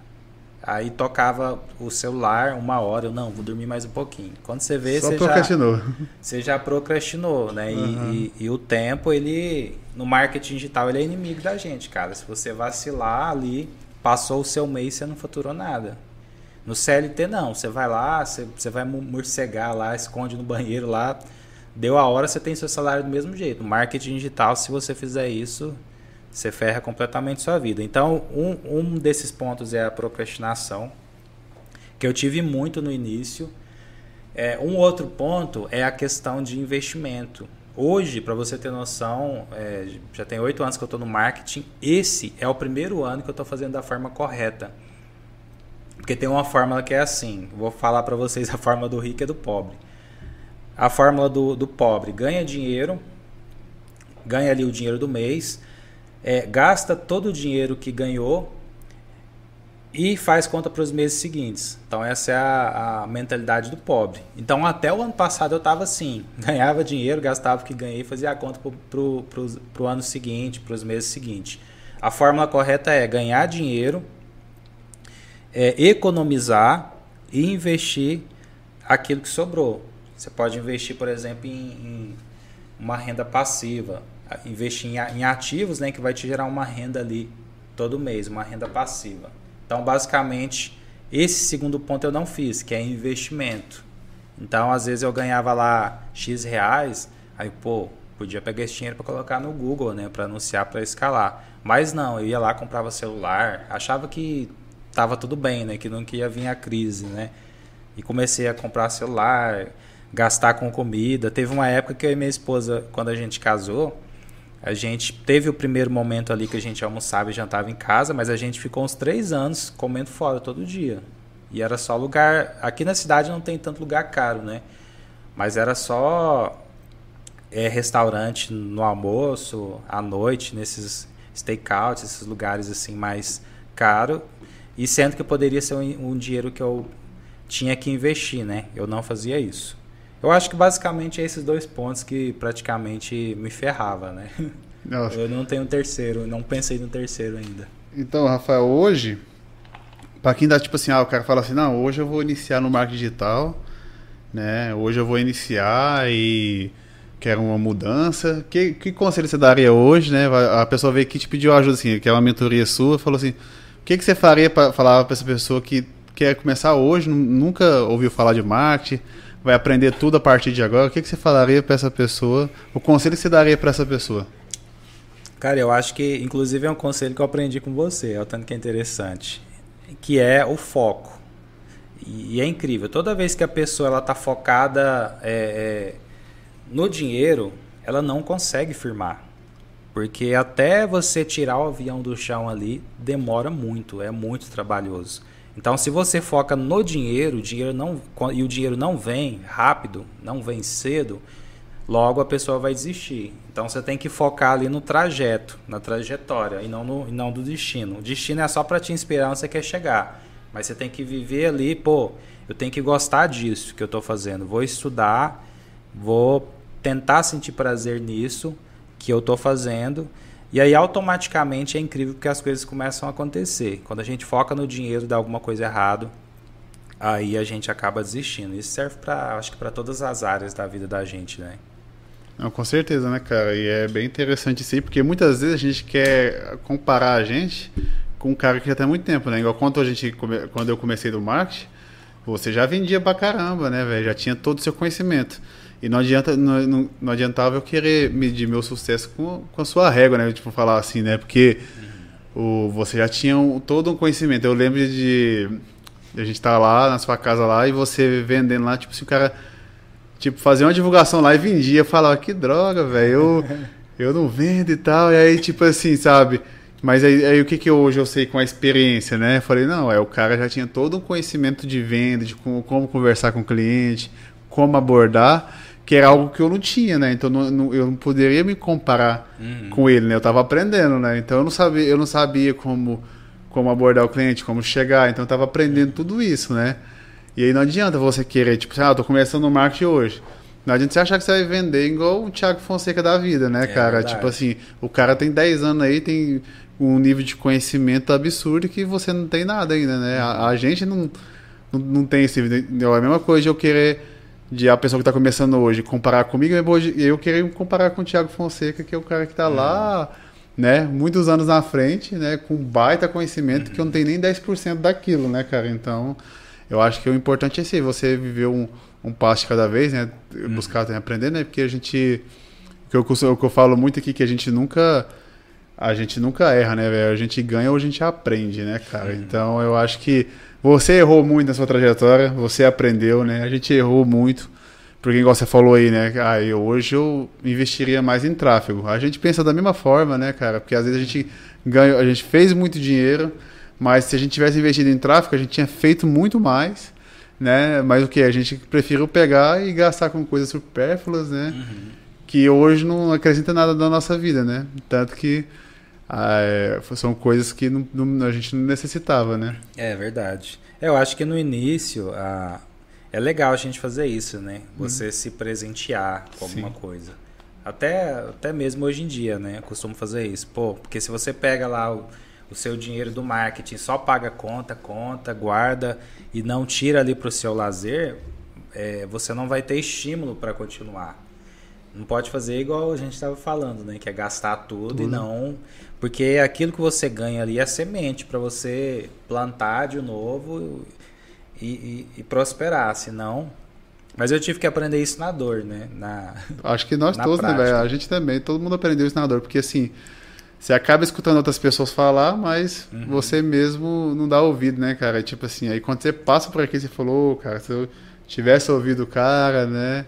Aí tocava o celular uma hora, eu não, vou dormir mais um pouquinho. Quando você vê, Só você procrastinou. já você já procrastinou, né? Uhum. E, e, e, o tempo, ele no marketing digital, ele é inimigo da gente, cara. Se você vacilar ali, passou o seu mês, você não faturou nada. No CLT não, você vai lá, você, você vai morcegar lá, esconde no banheiro lá, deu a hora, você tem seu salário do mesmo jeito. No marketing digital, se você fizer isso, você ferra completamente sua vida. Então, um, um desses pontos é a procrastinação, que eu tive muito no início. É, um outro ponto é a questão de investimento. Hoje, para você ter noção, é, já tem oito anos que eu estou no marketing. Esse é o primeiro ano que eu estou fazendo da forma correta. Porque tem uma fórmula que é assim. Vou falar para vocês a fórmula do rico e do pobre. A fórmula do, do pobre ganha dinheiro, ganha ali o dinheiro do mês, é, gasta todo o dinheiro que ganhou e faz conta para os meses seguintes. Então essa é a, a, mentalidade do pobre. Então até o ano passado eu estava assim, ganhava dinheiro, gastava o que ganhei, fazia a conta para o ano seguinte, para os meses seguintes. A fórmula correta é ganhar dinheiro, é, economizar e investir aquilo que sobrou. Você pode investir, por exemplo, em, em uma renda passiva investir em ativos, né, que vai te gerar uma renda ali todo mês, uma renda passiva. Então, basicamente, esse segundo ponto eu não fiz, que é investimento. Então, às vezes eu ganhava lá X reais, aí, pô, podia pegar esse dinheiro para colocar no Google, né, para anunciar, para escalar. Mas não, eu ia lá, comprava celular, achava que estava tudo bem, né, que não ia vir a crise, né? E comecei a comprar celular, gastar com comida. Teve uma época que eu e minha esposa, quando a gente casou, a gente teve o primeiro momento ali que a gente almoçava e jantava em casa, mas a gente ficou uns três anos comendo fora todo dia. E era só lugar. Aqui na cidade não tem tanto lugar caro, né? Mas era só é, restaurante no almoço, à noite, nesses stakeouts, esses lugares assim mais caro. E sendo que poderia ser um, um dinheiro que eu tinha que investir, né? Eu não fazia isso. Eu acho que basicamente é esses dois pontos que praticamente me ferrava, né? Nossa. Eu não tenho terceiro, não pensei no terceiro ainda. Então, Rafael, hoje, para quem dá tipo assim, ah, o cara fala assim, não, hoje eu vou iniciar no marketing digital, né? Hoje eu vou iniciar e quer uma mudança. Que, que conselho você daria hoje, né? A pessoa veio aqui te pediu ajuda, assim, que é uma mentoria sua, falou assim, o que, que você faria para falar para essa pessoa que quer começar hoje, nunca ouviu falar de marketing, vai aprender tudo a partir de agora? O que, que você falaria para essa pessoa? O conselho que você daria para essa pessoa? Cara, eu acho que, inclusive, é um conselho que eu aprendi com você, é o tanto que é interessante, que é o foco. E, é incrível. Toda vez que a pessoa ela está focada é, é, no dinheiro, ela não consegue firmar. Porque até você tirar o avião do chão ali, demora muito, é muito trabalhoso. Então, se você foca no dinheiro, o dinheiro não e o dinheiro não vem rápido, não vem cedo, logo a pessoa vai desistir. Então, você tem que focar ali no trajeto, na trajetória e não no e não do destino. O destino é só para te inspirar onde você quer chegar, mas você tem que viver ali, pô, eu tenho que gostar disso que eu estou fazendo. Vou estudar, vou tentar sentir prazer nisso que eu estou fazendo e aí automaticamente é incrível porque as coisas começam a acontecer. Quando a gente foca no dinheiro dá alguma coisa errado, aí a gente acaba desistindo. Isso serve para, acho que para todas as áreas da vida da gente, né? Não, com certeza, né, cara? E é bem interessante isso aí, porque muitas vezes a gente quer comparar a gente com um cara que já tem muito tempo, né? Igual quando, a gente, quando eu comecei do marketing, você já vendia pra caramba, né, velho? Já tinha todo o seu conhecimento. E não, adianta, não, não, adiantava eu querer medir meu sucesso com, com a sua régua, né? Tipo, falar assim, né? Porque o, você já tinha um, todo um conhecimento. Eu lembro de, de a gente estar tá lá na sua casa lá e você vendendo lá, tipo, se o cara tipo, fazia uma divulgação lá e vendia, eu falava, que droga, velho, eu, eu não vendo e tal. E aí, tipo assim, sabe? Mas aí, aí, o que, que hoje eu sei com a experiência, né? falei, não, é o cara já tinha todo um conhecimento de venda, de como, como conversar com o cliente, como abordar que era algo que eu não tinha, né? Então não, não, eu não poderia me comparar uhum. com ele, né? Eu estava aprendendo, né? Então eu não sabia, eu não sabia como, como abordar o cliente, como chegar. Então eu estava aprendendo tudo isso, né? E aí não adianta você querer, tipo, ah, eu tô começando no marketing hoje. Não adianta você achar que você vai vender igual o Thiago Fonseca da vida, né, é cara? Verdade. Tipo assim, o cara tem 10 anos aí, tem um nível de conhecimento absurdo que você não tem nada ainda, né? A, a gente não, não, não tem esse. É a mesma coisa de eu querer de a pessoa que está começando hoje comparar comigo, eu queria comparar com o Thiago Fonseca, que é o cara que está uhum. lá, né, muitos anos na frente, né, com baita conhecimento uhum. que eu não tenho nem 10% daquilo, né, cara? Então, eu acho que o importante é esse, você viver um, um passo de cada vez, né, uhum. buscar aprender, né, porque a gente, o que, eu, o que eu falo muito aqui, que a gente nunca, a gente nunca erra, né, velho? A gente ganha ou a gente aprende, né, cara? Então, eu acho que você errou muito na sua trajetória, você aprendeu, né? A gente errou muito. Porque, igual você falou aí, né? Ah, eu, hoje eu investiria mais em tráfego. A gente pensa da mesma forma, né, cara? Porque às vezes a gente ganhou, a gente fez muito dinheiro, mas se a gente tivesse investido em tráfego, a gente tinha feito muito mais, né? Mas o que? A gente preferiu pegar e gastar com coisas supérfluas, né? Uhum. Que hoje não acrescenta nada na nossa vida, né? Tanto que ah, é, são coisas que não, não, a gente não necessitava, né? É verdade. Eu acho que no início a, é legal a gente fazer isso, né? Você uhum. se presentear com alguma Sim. coisa. Até, até mesmo hoje em dia, né? Eu costumo fazer isso. Pô, porque se você pega lá o, o seu dinheiro do marketing, só paga conta, conta, guarda e não tira ali para o seu lazer, é, você não vai ter estímulo para continuar. Não pode fazer igual a gente estava falando, né? Que é gastar tudo, tudo, e não. Porque aquilo que você ganha ali é semente para você plantar de novo e, e, e, prosperar. Senão. Mas eu tive que aprender isso na dor, né? Na, Acho que nós todos, né, prática. né, velho? A gente também, todo mundo aprendeu isso na dor. Porque assim. Você acaba escutando outras pessoas falar, mas uhum. você mesmo não dá ouvido, né, cara? Tipo assim, aí quando você passa por aqui, você falou, oh, cara, se eu tivesse ouvido o cara, né?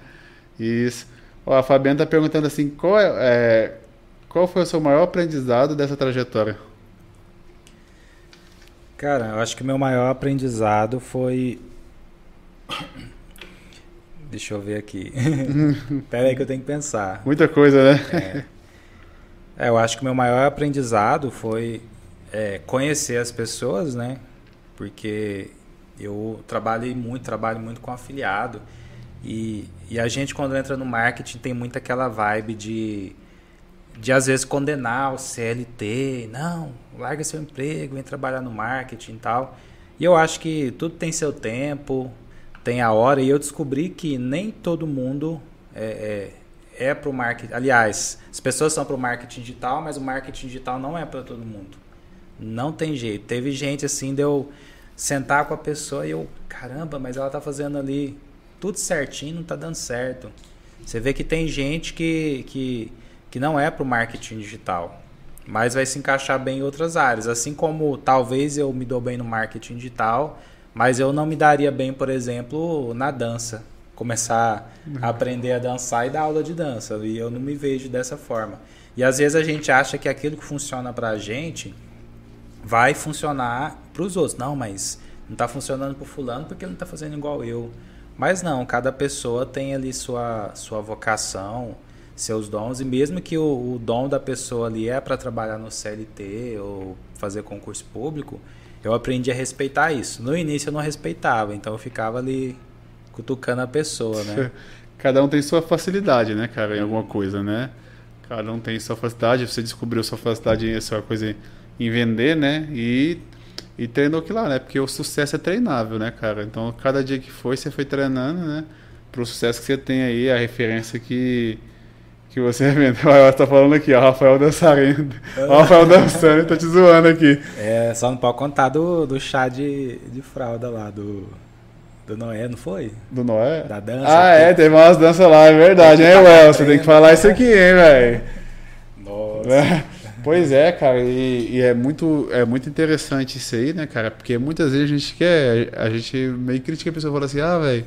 Isso. Ó, a Fabiana tá perguntando assim, qual, é, é, qual foi o seu maior aprendizado dessa trajetória? Cara, eu acho que o meu maior aprendizado foi. Deixa eu ver aqui. Pera aí que eu tenho que pensar. Muita coisa, né? É. é eu acho que o meu maior aprendizado foi é, conhecer as pessoas, né? Porque eu trabalhei muito, trabalho muito com afiliado. E, e a gente, quando entra no marketing, tem muito aquela vibe de, de às vezes condenar o CLT. Não, larga seu emprego, vem trabalhar no marketing e tal. E eu acho que tudo tem seu tempo, tem a hora. E eu descobri que nem todo mundo é, é, é para o marketing. Aliás, as pessoas são para o marketing digital, mas o marketing digital não é para todo mundo. Não tem jeito. Teve gente assim, deu sentar com a pessoa e eu, caramba, mas ela tá fazendo ali tudo certinho, não tá dando certo. Você vê que tem gente que, que, que não é para o marketing digital, mas vai se encaixar bem em outras áreas. Assim como talvez eu me dou bem no marketing digital, mas eu não me daria bem, por exemplo, na dança. Começar a aprender a dançar e dar aula de dança. E eu não me vejo dessa forma. E às vezes a gente acha que aquilo que funciona para a gente vai funcionar para os outros. Não, mas não está funcionando para fulano porque ele não está fazendo igual eu. Mas não, cada pessoa tem ali sua, sua vocação, seus dons, e mesmo que o, o dom da pessoa ali é para trabalhar no CLT ou fazer concurso público, eu aprendi a respeitar isso. No início eu não respeitava, então eu ficava ali cutucando a pessoa, né? Cada um tem sua facilidade, né, cara, em alguma coisa, né? Cada um tem sua facilidade, você descobriu sua facilidade em sua coisa em vender, né? E, e treinou aquilo lá, né? Porque o sucesso é treinável, né, cara? Então, cada dia que foi, você foi treinando, né? Pro sucesso que você tem aí, a referência que que você vende. O tá falando aqui, ó, Rafael dançarino. o Rafael dançando, tá te zoando aqui. É, só não pode contar do, do chá de, de fralda lá, do, do Noé, não foi? Do Noé? Da dança. Ah, é, teve umas danças lá, é verdade, hein, Well? Você tem que falar isso aqui, hein, velho? Nossa. É, pois é, cara, e, e, é, muito, é muito interessante isso aí, né, cara? Porque muitas vezes a gente quer, a gente meio critica a pessoa fala assim, ah, velho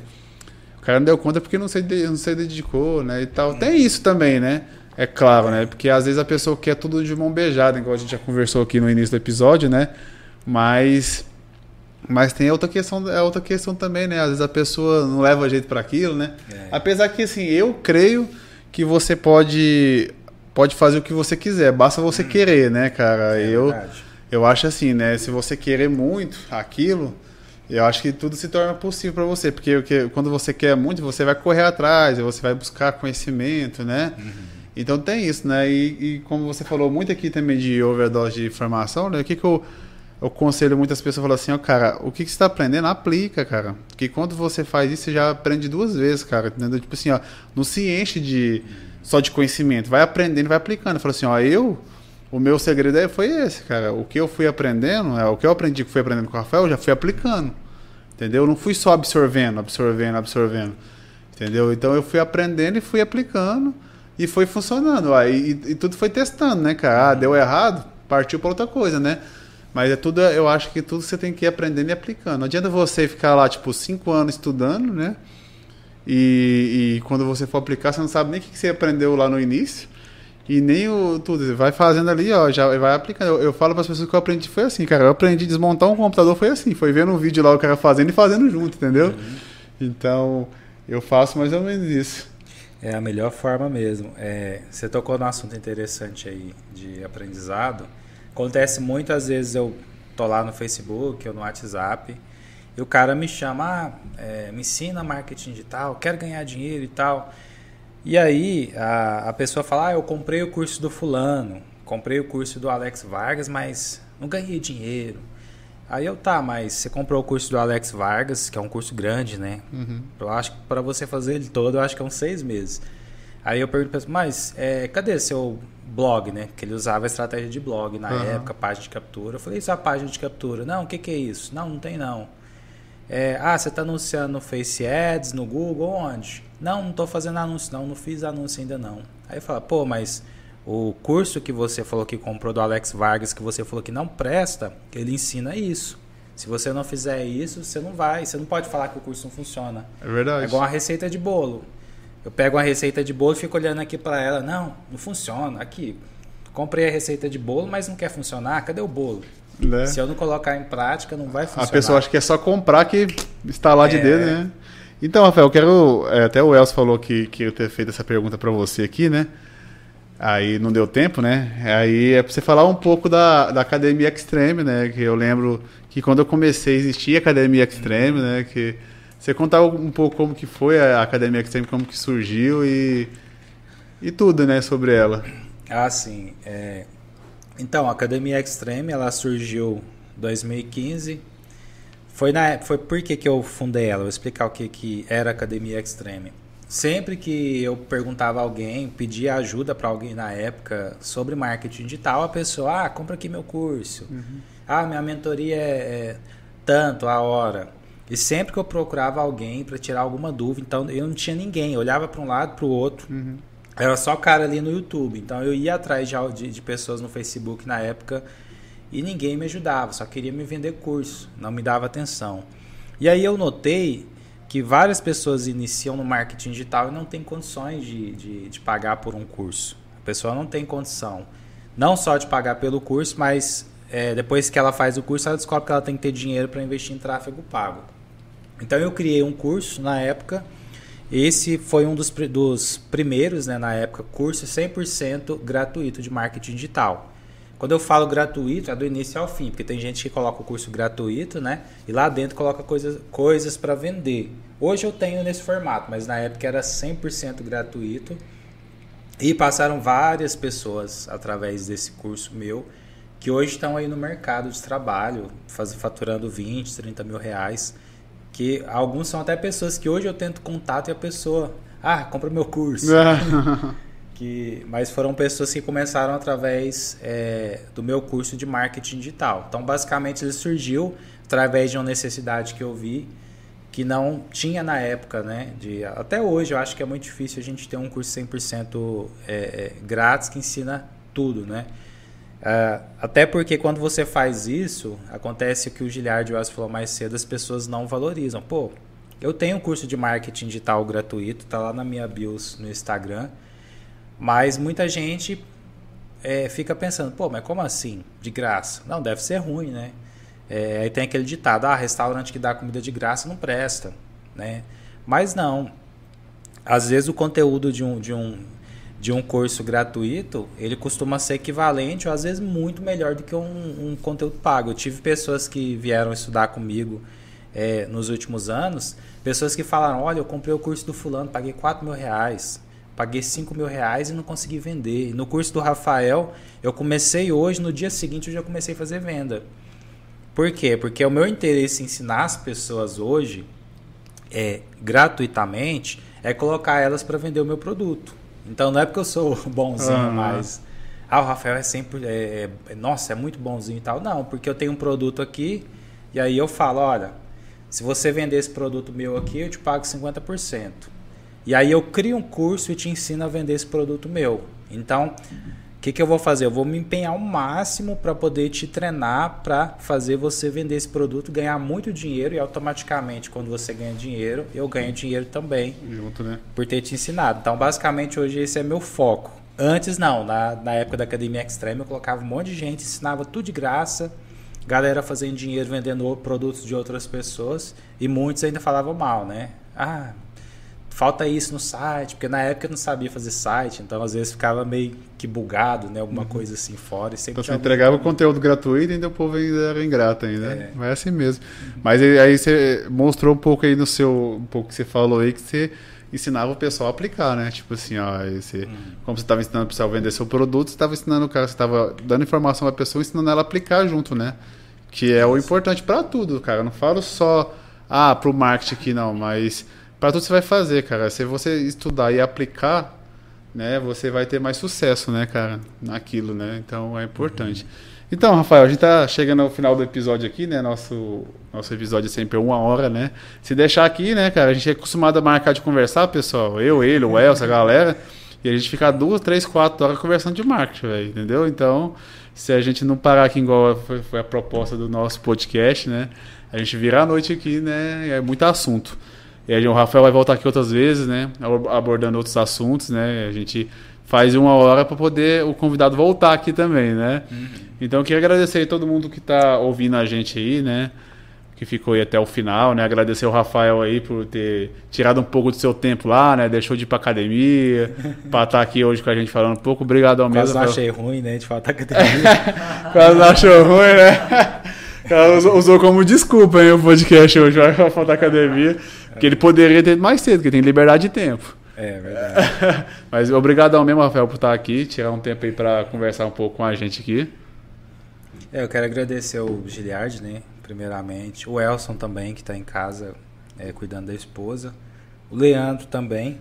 cara não deu conta porque não se, não se dedicou, né? E tal. Tem isso também, né? É claro, né? Porque às vezes a pessoa quer tudo de mão beijada, igual a gente já conversou aqui no início do episódio, né? Mas mas tem outra questão, é outra questão também, né? Às vezes a pessoa não leva jeito para aquilo, né? É. Apesar que assim, eu creio que você pode pode fazer o que você quiser, basta você hum. querer, né, cara? É eu verdade. eu acho assim, né? Se você querer muito aquilo, eu acho que tudo se torna possível para você, porque, porque quando você quer muito, você vai correr atrás, você vai buscar conhecimento, né? Uhum. Então tem isso, né? E, e, como você falou muito aqui também de overdose de informação, né? O que, que eu, eu conselho muitas pessoas falar assim, ó, cara, o que, que você está aprendendo, aplica, cara. Porque quando você faz isso, você já aprende duas vezes, cara. Entendeu? Tipo assim, ó, não se enche de só de conhecimento, vai aprendendo, vai aplicando. Fala assim, ó, eu o meu segredo aí foi esse, cara. O que eu fui aprendendo, é o que eu aprendi que fui aprendendo com o Rafael, eu já fui aplicando. Entendeu? Eu não fui só absorvendo, absorvendo, absorvendo. Entendeu? Então eu fui aprendendo e fui aplicando e foi funcionando. Aí e, e, tudo foi testando, né, cara? Ah, deu errado, partiu para outra coisa, né? Mas é tudo, eu acho que tudo você tem que ir aprendendo e aplicando. Não adianta você ficar lá, tipo, cinco anos estudando, né? E, e quando você for aplicar, você não sabe nem o que você aprendeu lá no início. E nem o tudo, vai fazendo ali, ó, já vai aplicando. Eu, eu falo para as pessoas que eu aprendi foi assim, cara. Eu aprendi a desmontar um computador foi assim, foi vendo um vídeo lá o cara fazendo e fazendo junto, entendeu? Uhum. Então, eu faço mais ou menos isso. É a melhor forma mesmo. É, você tocou num assunto interessante aí de aprendizado. Acontece muitas vezes eu tô lá no Facebook ou no WhatsApp e o cara me chama, ah, é, me ensina marketing digital, quero ganhar dinheiro e tal. E aí a, a pessoa fala: ah, eu comprei o curso do fulano, comprei o curso do Alex Vargas, mas não ganhei dinheiro. Aí eu, tá, mas você comprou o curso do Alex Vargas, que é um curso grande, né? Uhum. Eu acho que para você fazer ele todo, eu acho que é uns seis meses. Aí eu pergunto pra ele, mas é, cadê seu blog, né? Que ele usava a estratégia de blog na uhum. época, página de captura. Eu falei, isso é a página de captura. Não, o que, que é isso? Não, não tem não. É, ah, você está anunciando no Face Ads, no Google, onde? Não, não estou fazendo anúncio, não, não fiz anúncio ainda não. Aí fala, pô, mas o curso que você falou que comprou do Alex Vargas, que você falou que não presta, ele ensina isso. Se você não fizer isso, você não vai. Você não pode falar que o curso não funciona. É verdade. É igual a receita de bolo. Eu pego uma receita de bolo e fico olhando aqui para ela. Não, não funciona. Aqui, comprei a receita de bolo, mas não quer funcionar. Cadê o bolo? Né? Se eu não colocar em prática, não vai funcionar. A pessoa acha que é só comprar que está lá de é... dedo, né? Então, Rafael, eu quero. É, até o Elcio falou que, eu ter feito essa pergunta para você aqui, né? Aí não deu tempo, né? Aí é para você falar um pouco da, da Academia Extreme, né? Que eu lembro que quando eu comecei existia a Academia Extreme, né? Que você contar um pouco como que foi a Academia Extreme, como que surgiu e, e tudo, né? Sobre ela. Ah, sim. É, então, a Academia Extreme, ela surgiu em 2015. Foi na foi por que, que eu fundei ela? Vou explicar o que, que era Academia Extreme. sempre que eu perguntava a alguém, pedia ajuda para alguém na época sobre marketing digital, a pessoa, ah, compra aqui meu curso. Uhum. Ah, minha mentoria é, é tanto a hora. E sempre que eu procurava alguém para tirar alguma dúvida, então eu não tinha ninguém, eu olhava para um lado, para o outro. Uhum. Era só cara ali no YouTube. Então eu ia atrás de, de pessoas no Facebook na época e ninguém me ajudava, só queria me vender curso, não me dava atenção. E aí eu notei que várias pessoas iniciam no marketing digital e não tem condições de, de, de, pagar por um curso. A pessoa não tem condição, não só de pagar pelo curso, mas é, depois que ela faz o curso, ela descobre que ela tem que ter dinheiro para investir em tráfego pago. Então eu criei um curso na época. Esse foi um dos, dos primeiros, né, na época, curso 100% gratuito de marketing digital. Quando eu falo gratuito, é do início ao fim, porque tem gente que coloca o curso gratuito, né? E lá dentro coloca coisas, coisas para vender. Hoje eu tenho nesse formato, mas na época era 100% gratuito. E passaram várias pessoas através desse curso meu que hoje estão aí no mercado de trabalho, faz, faturando 20, 30 mil reais. Que alguns são até pessoas que hoje eu tento contato e a pessoa, ah, compra meu curso. que mas foram pessoas que começaram através é, do meu curso de marketing digital. Então, basicamente, ele surgiu através de uma necessidade que eu vi que não tinha na época, né? De, até hoje, eu acho que é muito difícil a gente ter um curso 100% é, é, grátis que ensina tudo, né? É, até porque quando você faz isso, acontece o que o Giliard Wells falou mais cedo, as pessoas não valorizam. Pô, eu tenho um curso de marketing digital gratuito, tá lá na minha bios no Instagram. Mas muita gente é, fica pensando, pô, mas como assim? De graça? Não, deve ser ruim, né? É, aí tem aquele ditado, ah, restaurante que dá comida de graça não presta, né? Mas não. Às vezes o conteúdo de um, de um, de um curso gratuito, ele costuma ser equivalente ou às vezes muito melhor do que um, um conteúdo pago. Eu tive pessoas que vieram estudar comigo é, nos últimos anos, pessoas que falaram, olha, eu comprei o curso do fulano, paguei 4 mil reais. Paguei 5 mil reais e não consegui vender. No curso do Rafael, eu comecei hoje, no dia seguinte eu já comecei a fazer venda. Por quê? Porque o meu interesse em ensinar as pessoas hoje, é, gratuitamente, é colocar elas para vender o meu produto. Então não é porque eu sou bonzinho, uhum. mas. Ah, o Rafael é sempre. É, é, nossa, é muito bonzinho e tal. Não, porque eu tenho um produto aqui e aí eu falo: olha, se você vender esse produto meu aqui, eu te pago 50%. E aí eu crio um curso e te ensino a vender esse produto meu. Então, o que, que eu vou fazer? Eu vou me empenhar ao máximo para poder te treinar para fazer você vender esse produto, ganhar muito dinheiro e automaticamente, quando você ganha dinheiro, eu ganho dinheiro também. Junto, né? Por ter te ensinado. Então, basicamente, hoje esse é meu foco. Antes, não. Na, na época da Academia Extreme, eu colocava um monte de gente, ensinava tudo de graça. Galera fazendo dinheiro vendendo produtos de outras pessoas. E muitos ainda falavam mal, né? Ah, falta isso no site, porque na época eu não sabia fazer site, então às vezes ficava meio que bugado, né? Alguma uhum. coisa assim fora. E sempre então você entregava o conteúdo gratuito e ainda o povo ainda era ingrato ainda. É. Mas é assim mesmo. Uhum. Mas aí você mostrou um pouco aí no seu. Um pouco que você falou aí que você ensinava o pessoal a aplicar, né? Tipo assim, ó, esse, uhum. como você estava ensinando o pessoal a vender seu produto, você estava ensinando o cara, você estava dando informação para a pessoa, ensinando ela a aplicar junto, né? Que é o importante para tudo, cara. Eu não falo só ah, para o marketing aqui não, mas para tudo você vai fazer, cara. Se você estudar e aplicar, né, você vai ter mais sucesso, né, cara, naquilo, né? Então é importante. Uhum. Então, Rafael, a gente tá chegando ao final do episódio aqui, né? Nosso, nosso episódio é sempre uma hora, né? Se deixar aqui, né, cara, a gente é acostumado a marcar de conversar, pessoal. Eu, ele, o Elsa, a galera. E a gente fica duas, três, quatro horas conversando de marketing, velho, entendeu? Então, se a gente não parar aqui igual foi, foi a proposta do nosso podcast, né? A gente vira a noite aqui, né? É muito assunto. E aí o Rafael vai voltar aqui outras vezes, né? Abordando outros assuntos, né? A gente faz uma hora para poder o convidado voltar aqui também, né? Uhum. Então eu queria agradecer a todo mundo que está ouvindo a gente aí, né? Que ficou aí até o final, né? Agradecer o Rafael aí por ter tirado um pouco do seu tempo lá, né? Deixou de ir pra academia, para estar tá aqui hoje com a gente falando um pouco. Obrigado ao mesmo. Quase não achei ruim, né? De faltar academia. Quase não achou ruim, né? Ela usou, usou como desculpa hein, o podcast hoje, vai faltar academia. Porque ele poderia ter mais cedo, porque tem liberdade de tempo. É verdade. Mas obrigado ao mesmo, Rafael, por estar aqui, tirar um tempo aí para conversar um pouco com a gente aqui. É, eu quero agradecer o Giliard, né? Primeiramente. O Elson também, que está em casa é, cuidando da esposa. O Leandro também,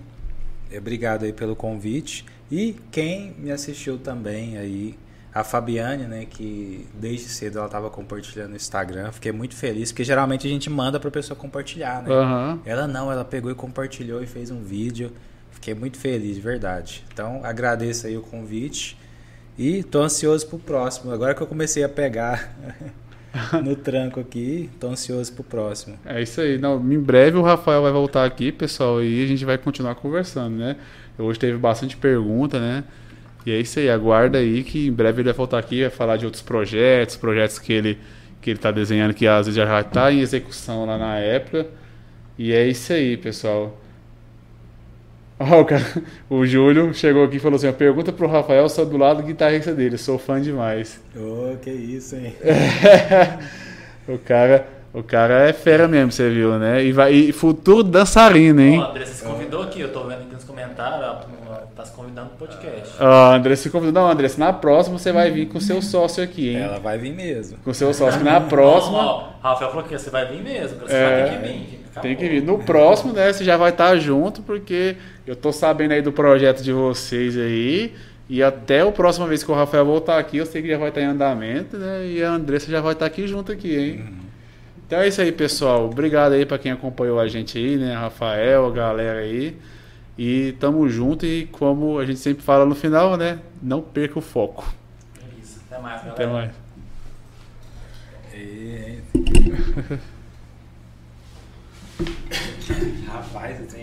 Obrigado aí pelo convite. E quem me assistiu também aí, a Fabiane, né, que desde cedo ela estava compartilhando no Instagram. Fiquei muito feliz, porque geralmente a gente manda para pessoa compartilhar, né? Aham. Ela não, ela pegou e compartilhou e fez um vídeo. Fiquei muito feliz, de verdade. Então, agradeço aí o convite e tô ansioso pro próximo. Agora que eu comecei a pegar no tranco aqui, tô ansioso pro próximo. É isso aí. Não, em breve o Rafael vai voltar aqui, pessoal, e a gente vai continuar conversando, né? Hoje teve bastante pergunta, né? E é isso aí, aguarda aí que em breve ele vai voltar aqui, vai falar de outros projetos, projetos que ele que ele tá desenhando que às vezes já está em execução lá na época. E é isso aí, pessoal. Ó, o, cara, o Júlio chegou aqui e falou assim: pergunta pro Rafael só do lado do guitarrista dele, sou fã demais. Ô, que isso, hein? o cara, o cara é fera mesmo, você viu, né? E vai e futuro dançarino, hein? Ó, André, você se convidou aqui, eu tô vendo aqui nos comentários, tá se convidando pro podcast. Ó, André se convidou. Não, André, na próxima você vai vir com seu sócio aqui, hein? Ela vai vir mesmo. Com seu sócio, na próxima. Ó, ó, Rafael falou que você vai vir mesmo, você É, vai ter que vir. Tem que Acabou. vir. No próximo, né, você já vai estar junto, porque eu tô sabendo aí do projeto de vocês aí. E até a próxima vez que o Rafael voltar aqui, eu sei que já vai estar em andamento, né? E a Andressa já vai estar aqui junto aqui, hein? Então é isso aí, pessoal. Obrigado aí para quem acompanhou a gente aí, né? Rafael, a galera aí. E tamo junto e como a gente sempre fala no final, né? Não perca o foco. É isso. Até mais, galera. Até mais. E... Rapaz, eu tenho